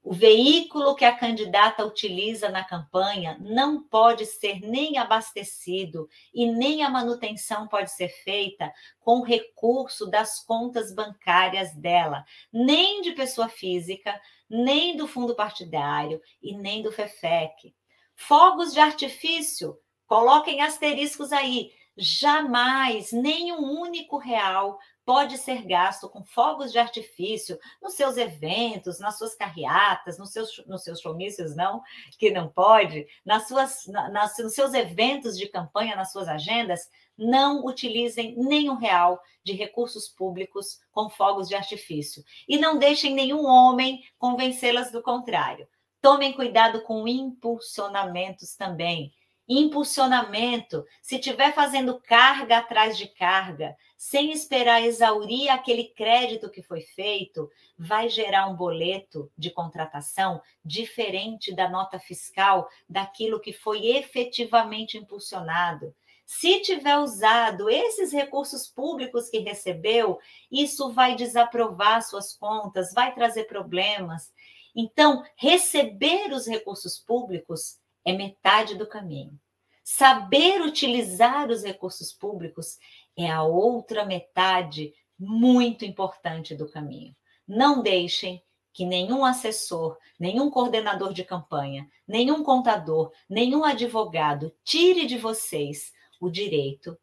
S2: O veículo que a candidata utiliza na campanha não pode ser nem abastecido e nem a manutenção pode ser feita com recurso das contas bancárias dela, nem de pessoa física, nem do fundo partidário e nem do FEFEC. Fogos de artifício, coloquem asteriscos aí. Jamais, nem um único real pode ser gasto com fogos de artifício nos seus eventos, nas suas carreatas, nos seus, nos seus showmícios, não, que não pode, nas suas, nas, nos seus eventos de campanha, nas suas agendas, não utilizem nenhum real de recursos públicos com fogos de artifício. E não deixem nenhum homem convencê-las do contrário. Tomem cuidado com impulsionamentos também impulsionamento, se estiver fazendo carga atrás de carga, sem esperar exaurir aquele crédito que foi feito, vai gerar um boleto de contratação diferente da nota fiscal daquilo que foi efetivamente impulsionado. Se tiver usado esses recursos públicos que recebeu, isso vai desaprovar suas contas, vai trazer problemas. Então, receber os recursos públicos é metade do caminho. Saber utilizar os recursos públicos é a outra metade muito importante do caminho. Não deixem que nenhum assessor, nenhum coordenador de campanha, nenhum contador, nenhum advogado tire de vocês o direito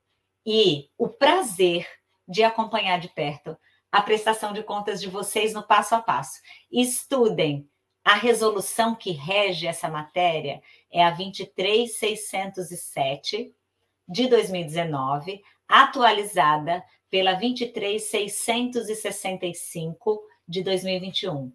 S2: e o prazer de acompanhar de perto a prestação de contas de vocês no passo a passo. Estudem, a resolução que rege essa matéria é a 23607 de 2019, atualizada pela 23665 de 2021.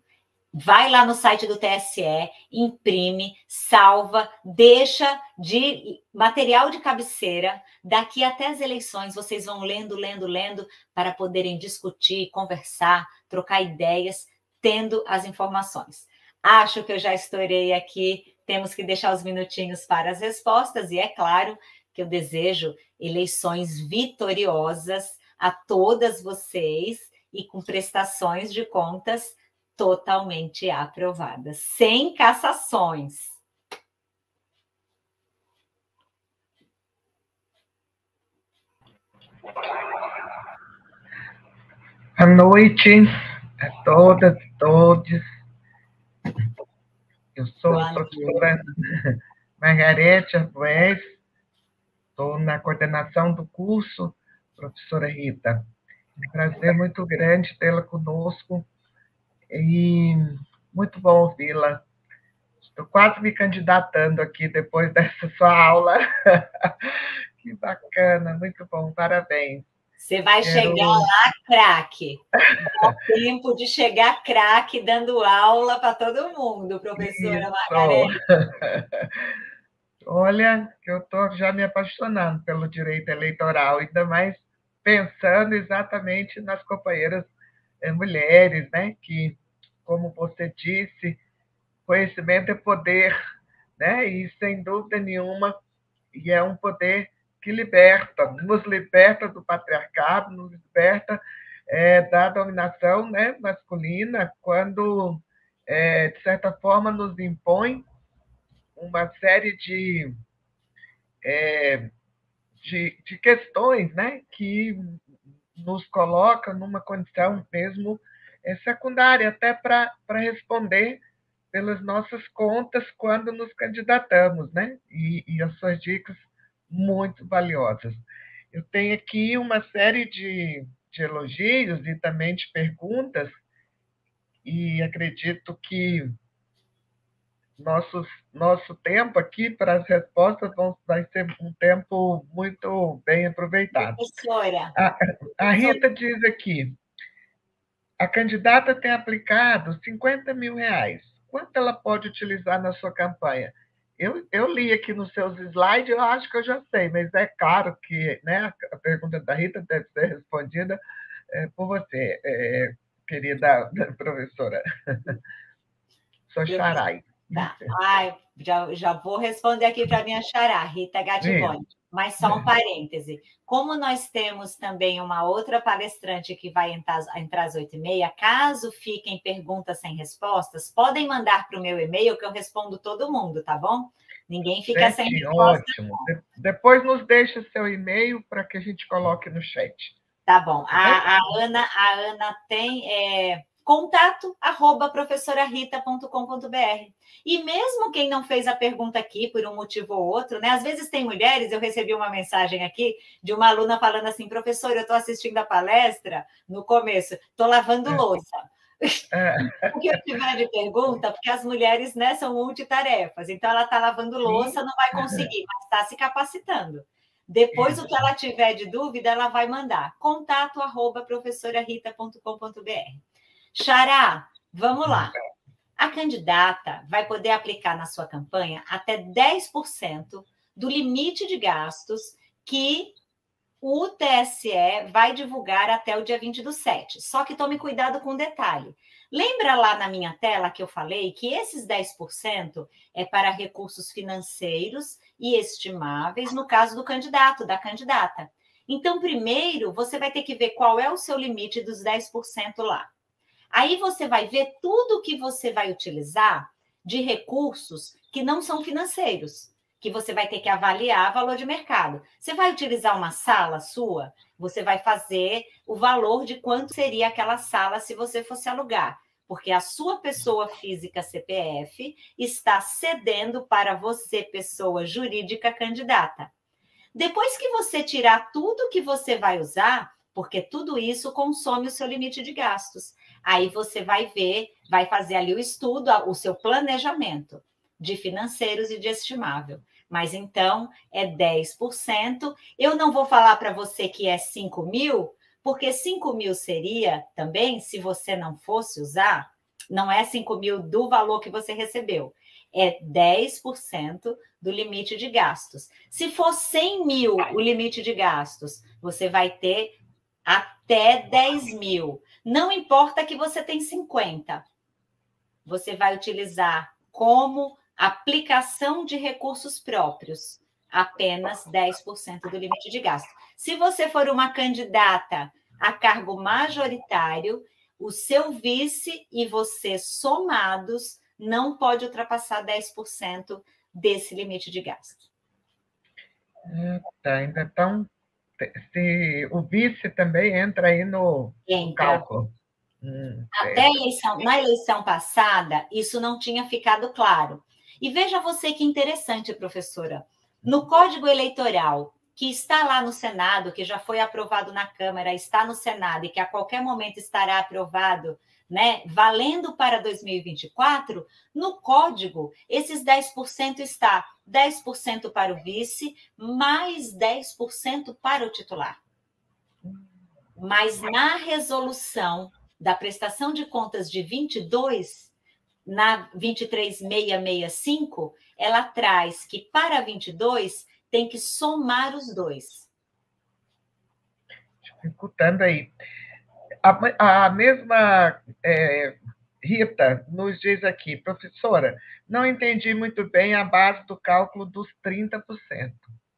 S2: Vai lá no site do TSE, imprime, salva, deixa de material de cabeceira. Daqui até as eleições, vocês vão lendo, lendo, lendo, para poderem discutir, conversar, trocar ideias, tendo as informações. Acho que eu já estourei aqui. Temos que deixar os minutinhos para as respostas, e é claro que eu desejo eleições vitoriosas a todas vocês e com prestações de contas totalmente aprovadas, sem cassações.
S5: Boa noite a todas, todos. Eu sou a professora Margarete Arbues, estou na coordenação do curso, professora Rita. É um prazer muito grande tê-la conosco e muito bom ouvi-la. Estou quase me candidatando aqui depois [LAUGHS] dessa sua aula. que bacana, muito bom, parabéns.
S2: Você vai Quero... chegar lá craque. Dá [LAUGHS] tempo de chegar craque dando aula para todo mundo, professora Margarida. [LAUGHS]
S5: Olha, que eu estou já me apaixonando pelo direito eleitoral, ainda mais pensando exatamente nas companheiras é, mulheres, né? Que, como você disse, conhecimento é poder, né? E sem dúvida nenhuma, e é um poder que liberta, nos liberta do patriarcado, nos liberta é, da dominação né, masculina, quando, é, de certa forma, nos impõe uma série de, é, de, de, questões né, que nos colocam numa condição mesmo é, secundária, até para responder pelas nossas contas quando nos candidatamos, né? E, e as suas dicas muito valiosas. eu tenho aqui uma série de, de elogios e também de perguntas, e acredito que nosso, nosso tempo aqui para as respostas vão, vai ser um tempo muito bem aproveitado.
S2: Professora.
S5: A, a Rita diz aqui: a candidata tem aplicado 50 mil reais. Quanto ela pode utilizar na sua campanha? Eu, eu li aqui nos seus slides, eu acho que eu já sei, mas é claro que né, a pergunta da Rita deve ser respondida é, por você, é, querida [LAUGHS] professora. [LAUGHS] Sou Charai.
S2: Tá. Ai, já, já vou responder aqui para minha xará, Rita Gatiboni. Mas só um parêntese. Como nós temos também uma outra palestrante que vai entrar, entrar às oito e meia, caso fiquem perguntas sem respostas, podem mandar para o meu e-mail que eu respondo todo mundo, tá bom? Ninguém fica
S5: Gente,
S2: sem resposta.
S5: Ótimo. Depois nos deixa seu e-mail para que a gente coloque no chat.
S2: Tá bom. A, a Ana, a Ana tem é, contato arroba professorarita.com.br. E mesmo quem não fez a pergunta aqui por um motivo ou outro, né? Às vezes tem mulheres, eu recebi uma mensagem aqui de uma aluna falando assim, professor, eu estou assistindo a palestra no começo, estou lavando é. louça. É. [LAUGHS] O que eu tiver de pergunta, porque as mulheres né, são multitarefas, então ela está lavando louça, não vai conseguir, mas está se capacitando. Depois, o que ela tiver de dúvida, ela vai mandar contato arroba professorarita.com.br. Xará, vamos lá. A candidata vai poder aplicar na sua campanha até 10% do limite de gastos que o TSE vai divulgar até o dia 20 do 7. Só que tome cuidado com um detalhe. Lembra lá na minha tela que eu falei que esses 10% é para recursos financeiros e estimáveis no caso do candidato, da candidata. Então, primeiro, você vai ter que ver qual é o seu limite dos 10% lá. Aí você vai ver tudo que você vai utilizar de recursos que não são financeiros, que você vai ter que avaliar valor de mercado. Você vai utilizar uma sala sua, você vai fazer o valor de quanto seria aquela sala se você fosse alugar, porque a sua pessoa física CPF está cedendo para você, pessoa jurídica candidata. Depois que você tirar tudo que você vai usar, porque tudo isso consome o seu limite de gastos. Aí você vai ver, vai fazer ali o estudo, o seu planejamento de financeiros e de estimável. Mas então é 10%. Eu não vou falar para você que é 5 mil, porque 5 mil seria também, se você não fosse usar, não é 5 mil do valor que você recebeu, é 10% do limite de gastos. Se for 100 mil o limite de gastos, você vai ter até 10 mil. Não importa que você tem 50. Você vai utilizar como aplicação de recursos próprios apenas 10% do limite de gasto. Se você for uma candidata a cargo majoritário, o seu vice e você somados não pode ultrapassar 10% desse limite de gasto.
S5: Tá, então se o vice também entra aí no, entra. cálculo.
S2: Hum, Até eleição, na eleição passada, isso não tinha ficado claro. E veja você que interessante, professora. No Código Eleitoral, que está lá no Senado, que já foi aprovado na Câmara, está no Senado e que a qualquer momento estará aprovado né, valendo para 2024, no código, esses 10% está 10% para o vice, mais 10% para o titular. Mas na resolução da prestação de contas de 22, na 23665, ela traz que para 22 tem que somar os dois.
S5: Escutando aí a, a mesma é, Rita nos diz aqui, professora, não entendi muito bem a base do cálculo dos 30%.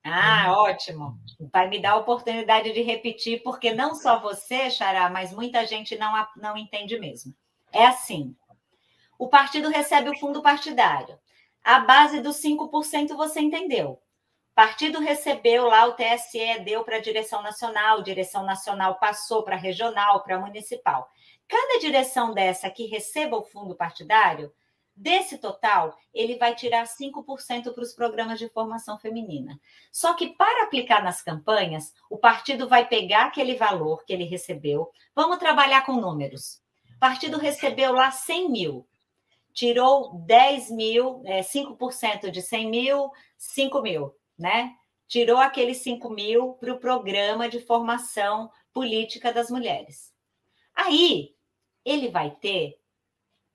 S2: Ah, ótimo. Vai me dar a oportunidade de repetir, porque não só você, Xará, mas muita gente não, não entende mesmo. É assim: o partido recebe o fundo partidário. A base dos 5% você entendeu. Partido recebeu lá, o TSE deu para a direção nacional, direção nacional passou para regional, para municipal. Cada direção dessa que receba o fundo partidário Desse total, ele vai tirar 5% para os programas de formação feminina. Só que para aplicar nas campanhas, o partido vai pegar aquele valor que ele recebeu. Vamos trabalhar com números. O partido recebeu lá 100 mil, tirou 10 mil, é, 5% de 100 mil, 5 mil, né? Tirou aqueles 5 mil para o programa de formação política das mulheres. Aí, ele vai ter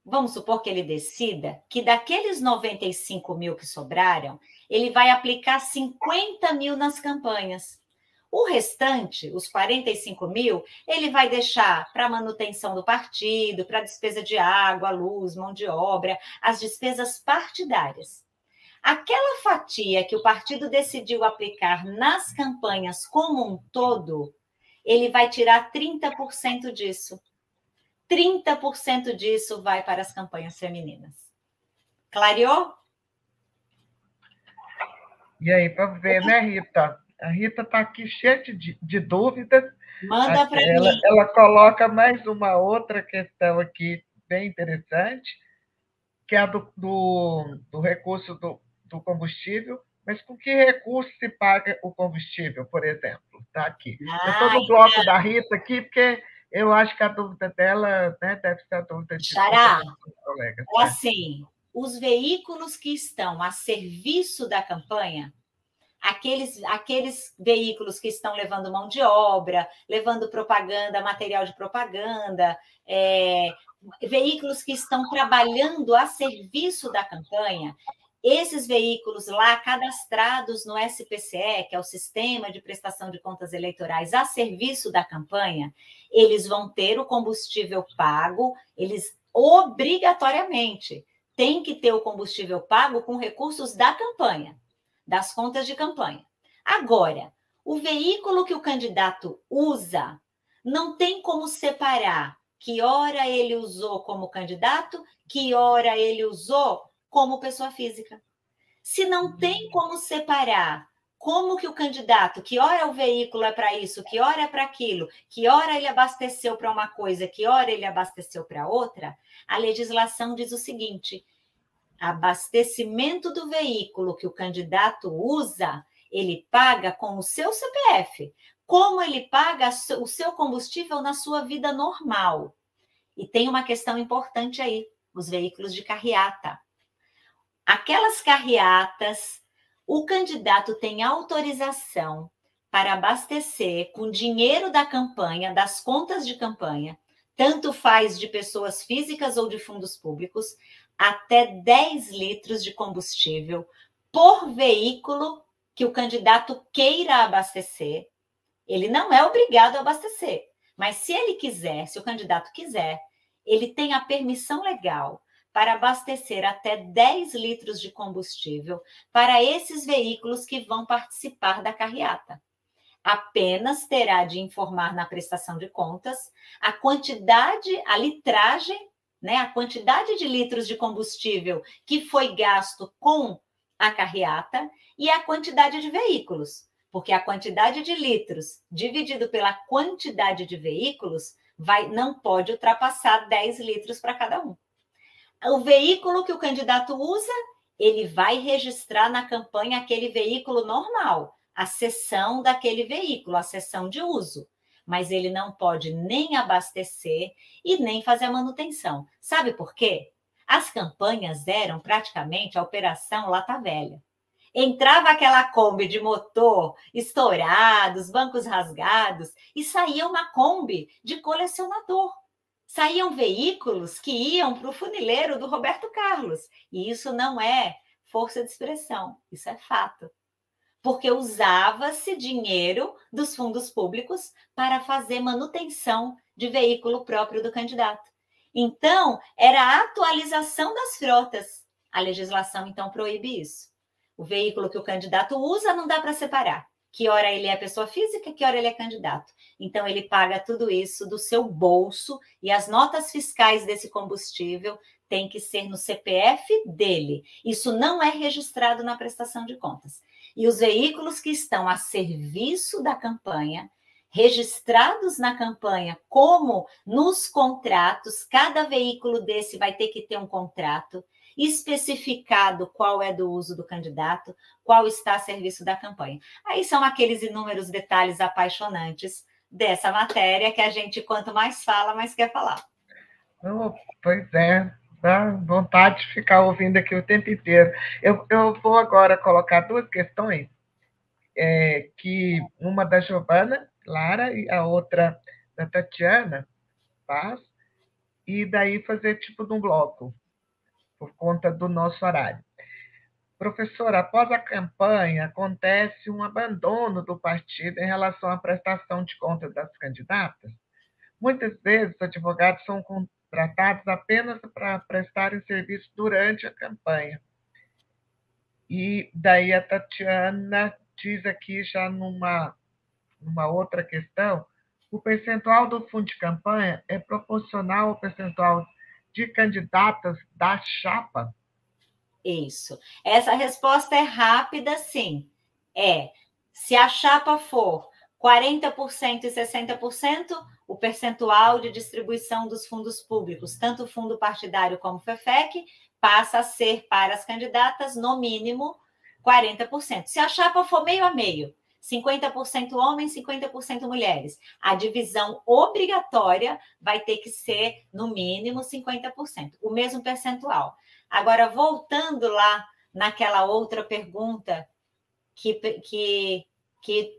S2: vamos supor que ele decida que daqueles 95 mil que sobraram, ele vai aplicar 50 mil nas campanhas. O restante, os 45 mil, ele vai deixar para manutenção do partido, para despesa de água, luz, mão de obra, as despesas partidárias. Aquela fatia que o partido decidiu aplicar nas campanhas como um todo, ele vai tirar 30% disso. 30% disso vai para as campanhas femininas. Clareou?
S5: E aí, vamos ver, né, Rita? A Rita está aqui cheia de, de dúvidas.
S2: Manda para
S5: mim. Ela coloca mais uma outra questão aqui, bem interessante, que é a do, do, do recurso do, do combustível. Mas com que recurso se paga o combustível, por exemplo? Está aqui. Eu estou no bloco é. da Rita aqui, porque eu acho que a dúvida dela né, deve ser a dúvida de
S2: Xará, colegas. É assim, os veículos que estão a serviço da campanha, aqueles, aqueles veículos que estão levando mão de obra, levando propaganda, material de propaganda, é, veículos que estão trabalhando a serviço da campanha, esses veículos lá cadastrados no SPCE, que é o Sistema de Prestação de Contas Eleitorais, a serviço da campanha, eles vão ter o combustível pago, eles obrigatoriamente têm que ter o combustível pago com recursos da campanha, das contas de campanha. Agora, o veículo que o candidato usa não tem como separar que hora ele usou como candidato, que hora ele usou como pessoa física. Se não tem uhum. como separar como que o candidato, que hora o veículo é para isso, que hora é para aquilo, que hora ele abasteceu para uma coisa, que hora ele abasteceu para outra, a legislação diz o seguinte: abastecimento do veículo que o candidato usa, ele paga com o seu CPF, como ele paga o seu combustível na sua vida normal. E tem uma questão importante aí: os veículos de carreata. Aquelas carreatas, o candidato tem autorização para abastecer com dinheiro da campanha, das contas de campanha, tanto faz de pessoas físicas ou de fundos públicos, até 10 litros de combustível por veículo que o candidato queira abastecer. Ele não é obrigado a abastecer, mas se ele quiser, se o candidato quiser, ele tem a permissão legal para abastecer até 10 litros de combustível para esses veículos que vão participar da carreata. Apenas terá de informar na prestação de contas a quantidade, a litragem, né, a quantidade de litros de combustível que foi gasto com a carreata e a quantidade de veículos, porque a quantidade de litros dividido pela quantidade de veículos vai não pode ultrapassar 10 litros para cada um o veículo que o candidato usa, ele vai registrar na campanha aquele veículo normal, a sessão daquele veículo, a sessão de uso. Mas ele não pode nem abastecer e nem fazer a manutenção. Sabe por quê? As campanhas eram praticamente a operação Lata Velha. Entrava aquela Kombi de motor estourado, os bancos rasgados, e saía uma Kombi de colecionador saíam veículos que iam para o funileiro do Roberto Carlos. E isso não é força de expressão, isso é fato. Porque usava-se dinheiro dos fundos públicos para fazer manutenção de veículo próprio do candidato. Então, era a atualização das frotas. A legislação, então, proíbe isso. O veículo que o candidato usa não dá para separar que hora ele é pessoa física, que hora ele é candidato. Então, ele paga tudo isso do seu bolso e as notas fiscais desse combustível têm que ser no CPF dele. Isso não é registrado na prestação de contas. E os veículos que estão a serviço da campanha registrados na campanha, como nos contratos, cada veículo desse vai ter que ter um contrato especificado qual é do uso do candidato, qual está a serviço da campanha. Aí são aqueles inúmeros detalhes apaixonantes dessa matéria que a gente, quanto mais fala, mais quer falar.
S5: Oh, pois é, dá vontade de ficar ouvindo aqui o tempo inteiro. Eu, eu vou agora colocar duas questões, é, que uma da Giovana Lara e a outra da Tatiana Paz, e daí fazer tipo de um bloco, por conta do nosso horário. Professor, após a campanha, acontece um abandono do partido em relação à prestação de contas das candidatas? Muitas vezes, os advogados são contratados apenas para prestarem serviço durante a campanha. E daí a Tatiana diz aqui, já numa, numa outra questão, o percentual do fundo de campanha é proporcional ao percentual de candidatas da chapa?
S2: Isso. Essa resposta é rápida, sim. É. Se a chapa for 40% e 60%, o percentual de distribuição dos fundos públicos, tanto o fundo partidário como o FEFEC, passa a ser para as candidatas, no mínimo, 40%. Se a chapa for meio a meio, 50% homens, 50% mulheres. A divisão obrigatória vai ter que ser, no mínimo, 50%, o mesmo percentual. Agora, voltando lá naquela outra pergunta que, que, que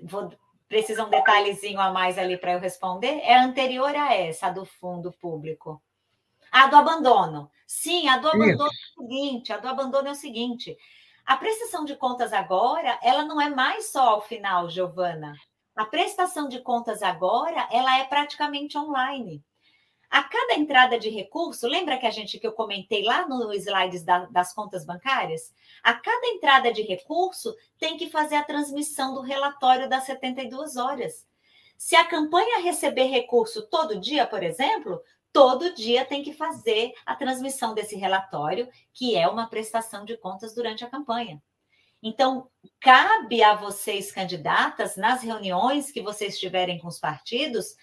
S2: vou, precisa um detalhezinho a mais ali para eu responder, é anterior a essa, a do fundo público. A do abandono. Sim, a do abandono Isso. é o seguinte, a do abandono é o seguinte. A prestação de contas agora, ela não é mais só ao final, Giovana. A prestação de contas agora, ela é praticamente online. A cada entrada de recurso, lembra que a gente que eu comentei lá no slides da, das contas bancárias? A cada entrada de recurso tem que fazer a transmissão do relatório das 72 horas. Se a campanha receber recurso todo dia, por exemplo, todo dia tem que fazer a transmissão desse relatório, que é uma prestação de contas durante a campanha. Então, cabe a vocês, candidatas, nas reuniões que vocês tiverem com os partidos,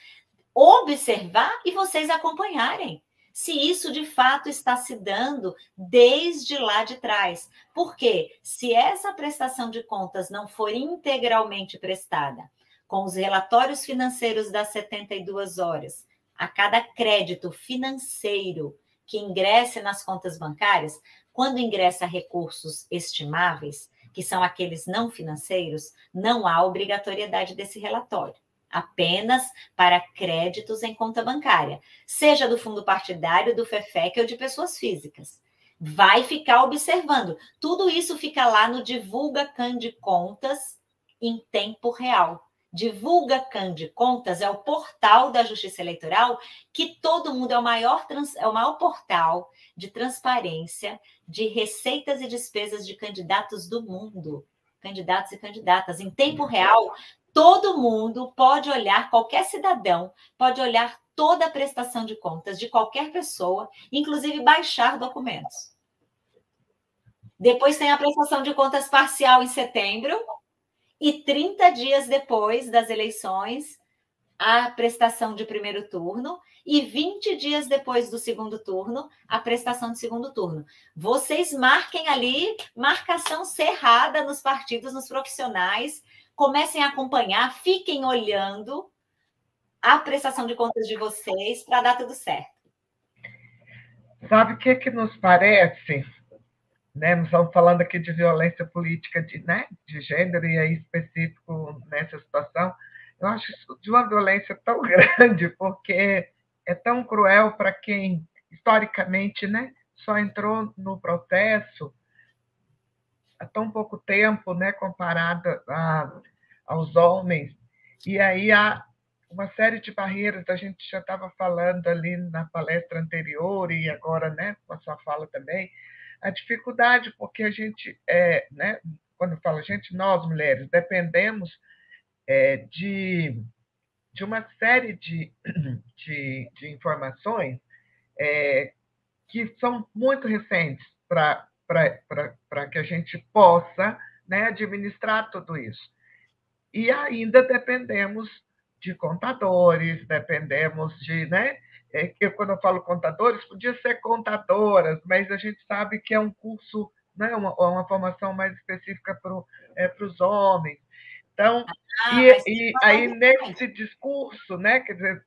S2: observar e vocês acompanharem se isso de fato está se dando desde lá de trás. Porque se essa prestação de contas não for integralmente prestada, com os relatórios financeiros das 72 horas, a cada crédito financeiro que ingresse nas contas bancárias, quando ingressa recursos estimáveis, que são aqueles não financeiros, não há obrigatoriedade desse relatório apenas para créditos em conta bancária, seja do fundo partidário, do FEFEC ou de pessoas físicas. Vai ficar observando. Tudo isso fica lá no Divulga Can de Contas em tempo real. Divulga Can de Contas é o portal da Justiça Eleitoral que todo mundo é o maior é o maior portal de transparência de receitas e despesas de candidatos do mundo candidatos e candidatas em tempo real, todo mundo pode olhar, qualquer cidadão pode olhar toda a prestação de contas de qualquer pessoa, inclusive baixar documentos. Depois tem a prestação de contas parcial em setembro, e 30 dias depois das eleições, a prestação de primeiro turno, e 20 dias depois do segundo turno, a prestação de segundo turno. Vocês marquem ali marcação cerrada nos partidos, nos profissionais, comecem a acompanhar, fiquem olhando a prestação de contas de vocês para dar tudo certo.
S5: Sabe o que, que nos parece? Né? Nós estamos falando aqui de violência política de, né? de gênero, e aí específico nessa situação. Eu acho isso de uma violência tão [LAUGHS] grande, porque é tão cruel para quem, historicamente, né, só entrou no processo há tão pouco tempo, né, comparado a, aos homens. E aí há uma série de barreiras, a gente já estava falando ali na palestra anterior e agora, né, com a sua fala também, a dificuldade, porque a gente, é, né, quando fala a gente, nós mulheres, dependemos é, de, de uma série de, [CLEARS THROAT] de, de informações é, que são muito recentes para que a gente possa né, administrar tudo isso e ainda dependemos de contadores, dependemos de, né? É, eu, quando eu falo contadores, podia ser contadoras, mas a gente sabe que é um curso, né, uma, uma formação mais específica para é, os homens. Então, ah, e, e aí nesse discurso, né, quer dizer,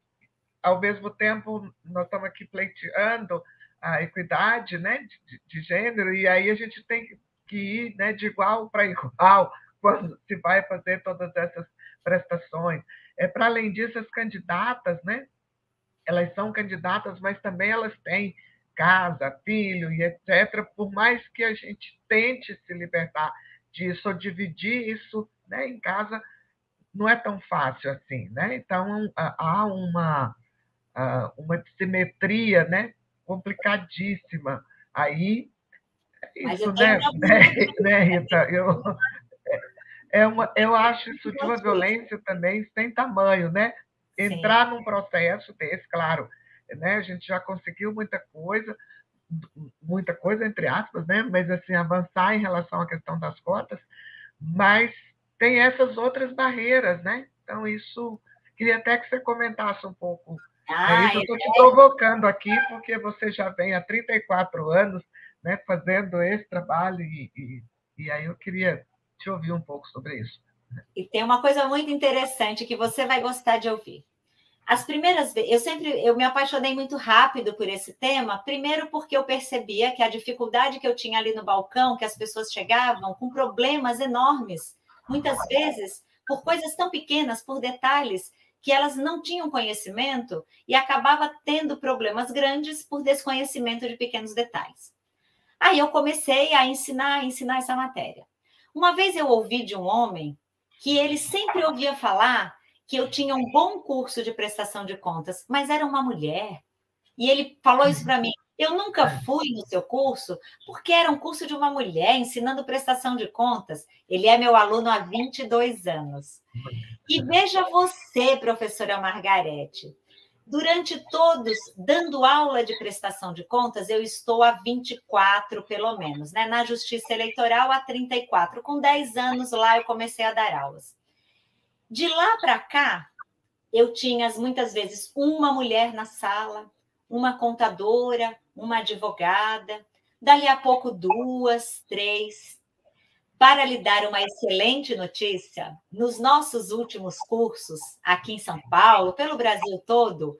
S5: ao mesmo tempo nós estamos aqui pleiteando a equidade, né, de, de gênero, e aí a gente tem que ir, né, de igual para igual [LAUGHS] quando se vai fazer todas essas prestações. É para além disso as candidatas, né, elas são candidatas, mas também elas têm casa, filho e etc. Por mais que a gente tente se libertar disso ou dividir isso né, em casa, não é tão fácil assim. Né? Então, há uma, uma dissimetria né, complicadíssima. Aí, isso, né, né, né, Rita? Eu, é uma, eu acho isso de uma violência também sem tamanho, né? Entrar Sim. num processo desse, claro, né? A gente já conseguiu muita coisa, muita coisa entre aspas, né? Mas assim avançar em relação à questão das cotas, mas tem essas outras barreiras, né? Então isso queria até que você comentasse um pouco. Ah, é eu estou te provocando aqui porque você já vem há 34 anos, né? Fazendo esse trabalho e, e, e aí eu queria te ouvir um pouco sobre isso.
S2: E tem uma coisa muito interessante que você vai gostar de ouvir. As primeiras vezes, eu sempre eu me apaixonei muito rápido por esse tema, primeiro porque eu percebia que a dificuldade que eu tinha ali no balcão, que as pessoas chegavam com problemas enormes, muitas vezes por coisas tão pequenas, por detalhes que elas não tinham conhecimento e acabava tendo problemas grandes por desconhecimento de pequenos detalhes. Aí eu comecei a ensinar, a ensinar essa matéria. Uma vez eu ouvi de um homem que ele sempre ouvia falar que eu tinha um bom curso de prestação de contas, mas era uma mulher. E ele falou isso para mim. Eu nunca fui no seu curso porque era um curso de uma mulher ensinando prestação de contas. Ele é meu aluno há 22 anos. E veja você, professora Margarete, durante todos, dando aula de prestação de contas, eu estou há 24, pelo menos, né? Na Justiça Eleitoral, há 34. Com 10 anos lá, eu comecei a dar aulas. De lá para cá, eu tinha muitas vezes uma mulher na sala, uma contadora, uma advogada, dali a pouco duas, três. Para lhe dar uma excelente notícia, nos nossos últimos cursos aqui em São Paulo, pelo Brasil todo,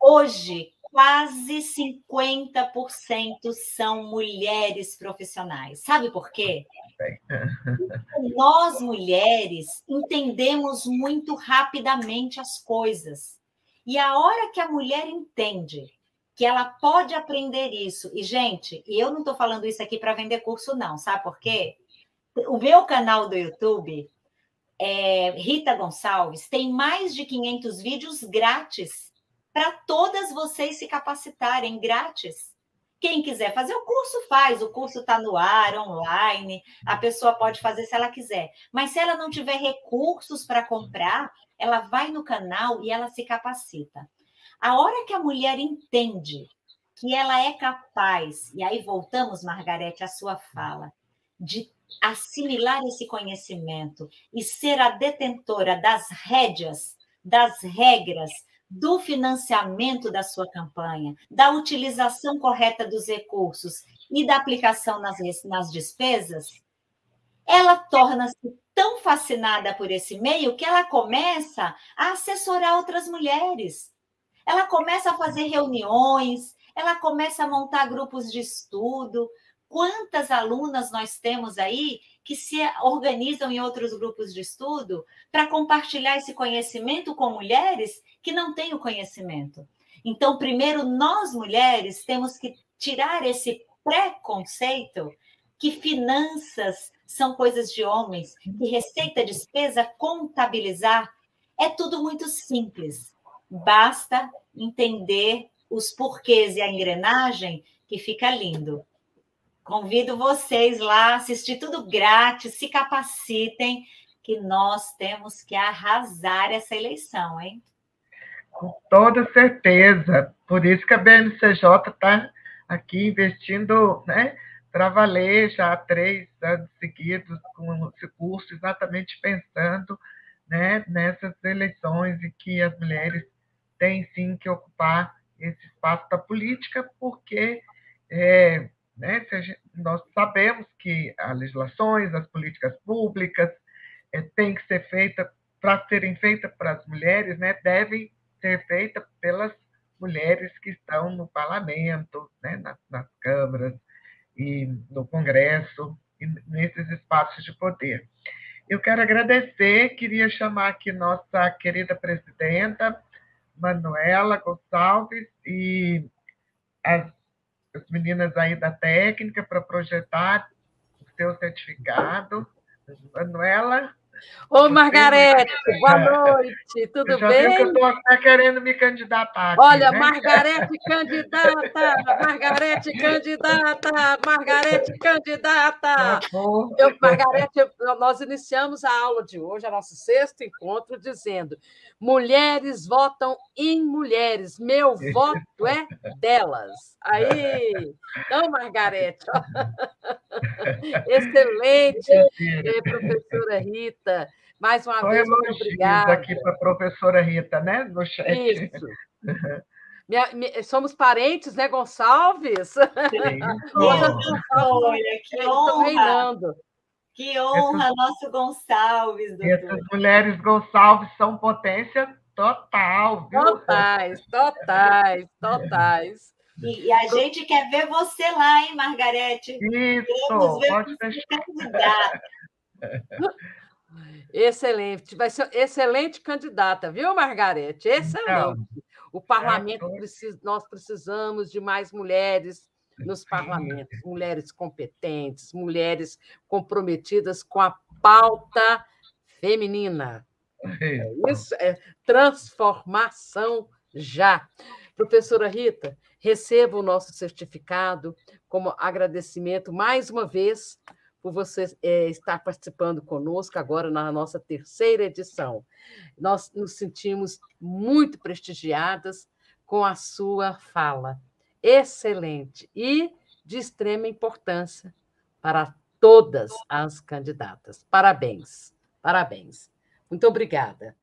S2: hoje quase 50% são mulheres profissionais. Sabe por quê? [LAUGHS] Nós, mulheres, entendemos muito rapidamente as coisas. E a hora que a mulher entende que ela pode aprender isso, e, gente, eu não estou falando isso aqui para vender curso, não, sabe por quê? O meu canal do YouTube, é, Rita Gonçalves, tem mais de 500 vídeos grátis para todas vocês se capacitarem grátis. Quem quiser fazer o curso, faz. O curso está no ar, online. A pessoa pode fazer se ela quiser. Mas se ela não tiver recursos para comprar, ela vai no canal e ela se capacita. A hora que a mulher entende que ela é capaz, e aí voltamos, Margarete, à sua fala, de assimilar esse conhecimento e ser a detentora das rédeas, das regras, do financiamento da sua campanha, da utilização correta dos recursos e da aplicação nas, nas despesas, ela torna-se tão fascinada por esse meio que ela começa a assessorar outras mulheres. Ela começa a fazer reuniões, ela começa a montar grupos de estudo. Quantas alunas nós temos aí que se organizam em outros grupos de estudo para compartilhar esse conhecimento com mulheres que não têm o conhecimento. Então, primeiro, nós mulheres temos que tirar esse preconceito que finanças são coisas de homens, que receita, despesa, contabilizar é tudo muito simples. Basta entender os porquês e a engrenagem que fica lindo. Convido vocês lá, assistir tudo grátis, se capacitem, que nós temos que arrasar essa eleição, hein?
S5: Com toda certeza. Por isso que a BNCJ está aqui investindo né, para valer já há três anos seguidos com esse curso, exatamente pensando né, nessas eleições e que as mulheres têm sim que ocupar esse espaço da política, porque é, né, gente, nós sabemos que as legislações, as políticas públicas é, têm que ser feitas, para serem feitas para as mulheres, né, devem ser feitas pelas mulheres que estão no parlamento, né, nas, nas câmaras e no Congresso, e nesses espaços de poder. Eu quero agradecer, queria chamar aqui nossa querida presidenta, Manuela Gonçalves, e as, as meninas aí da técnica para projetar o seu certificado. Manuela,
S1: Ô, Margarete, boa noite, tudo
S5: já
S1: bem?
S5: Que eu estou até querendo me candidatar. Aqui,
S1: Olha,
S5: né?
S1: Margarete candidata, Margarete candidata, Margarete candidata.
S5: Tá.
S1: Eu, Margarete, nós iniciamos a aula de hoje, a nosso sexto encontro, dizendo: mulheres votam em mulheres, meu voto é delas. Aí, então, Margarete, [LAUGHS] excelente, eh, professora Rita. Mais uma
S5: Só
S1: vez, muito obrigada.
S5: aqui para a professora Rita, né? No chat.
S1: Isso. [LAUGHS] Minha- mi- somos parentes, né, Gonçalves?
S5: Isso. [LAUGHS]
S2: Olha, que honra, que honra, nosso Gonçalves, doutor.
S5: Essas mulheres Gonçalves são potência total, viu?
S1: Totais, totais, [LAUGHS] totais.
S2: E, e a gente quer ver você lá, hein, Margarete?
S5: Isso,
S2: Vamos ver
S5: pode
S2: você
S5: deixar.
S1: Excelente. Vai ser excelente candidata, viu, Margarete? Excelente.
S5: Então,
S1: o parlamento
S5: tô-
S1: precisa, nós precisamos de mais mulheres nos parlamentos, mulheres competentes, mulheres comprometidas com a pauta feminina. Isso é transformação já. Professora Rita, receba o nosso certificado como agradecimento mais uma vez por você eh, estar participando conosco agora na nossa terceira edição. Nós nos sentimos muito prestigiadas com a sua fala. Excelente e de extrema importância para todas as candidatas. Parabéns, parabéns. Muito obrigada.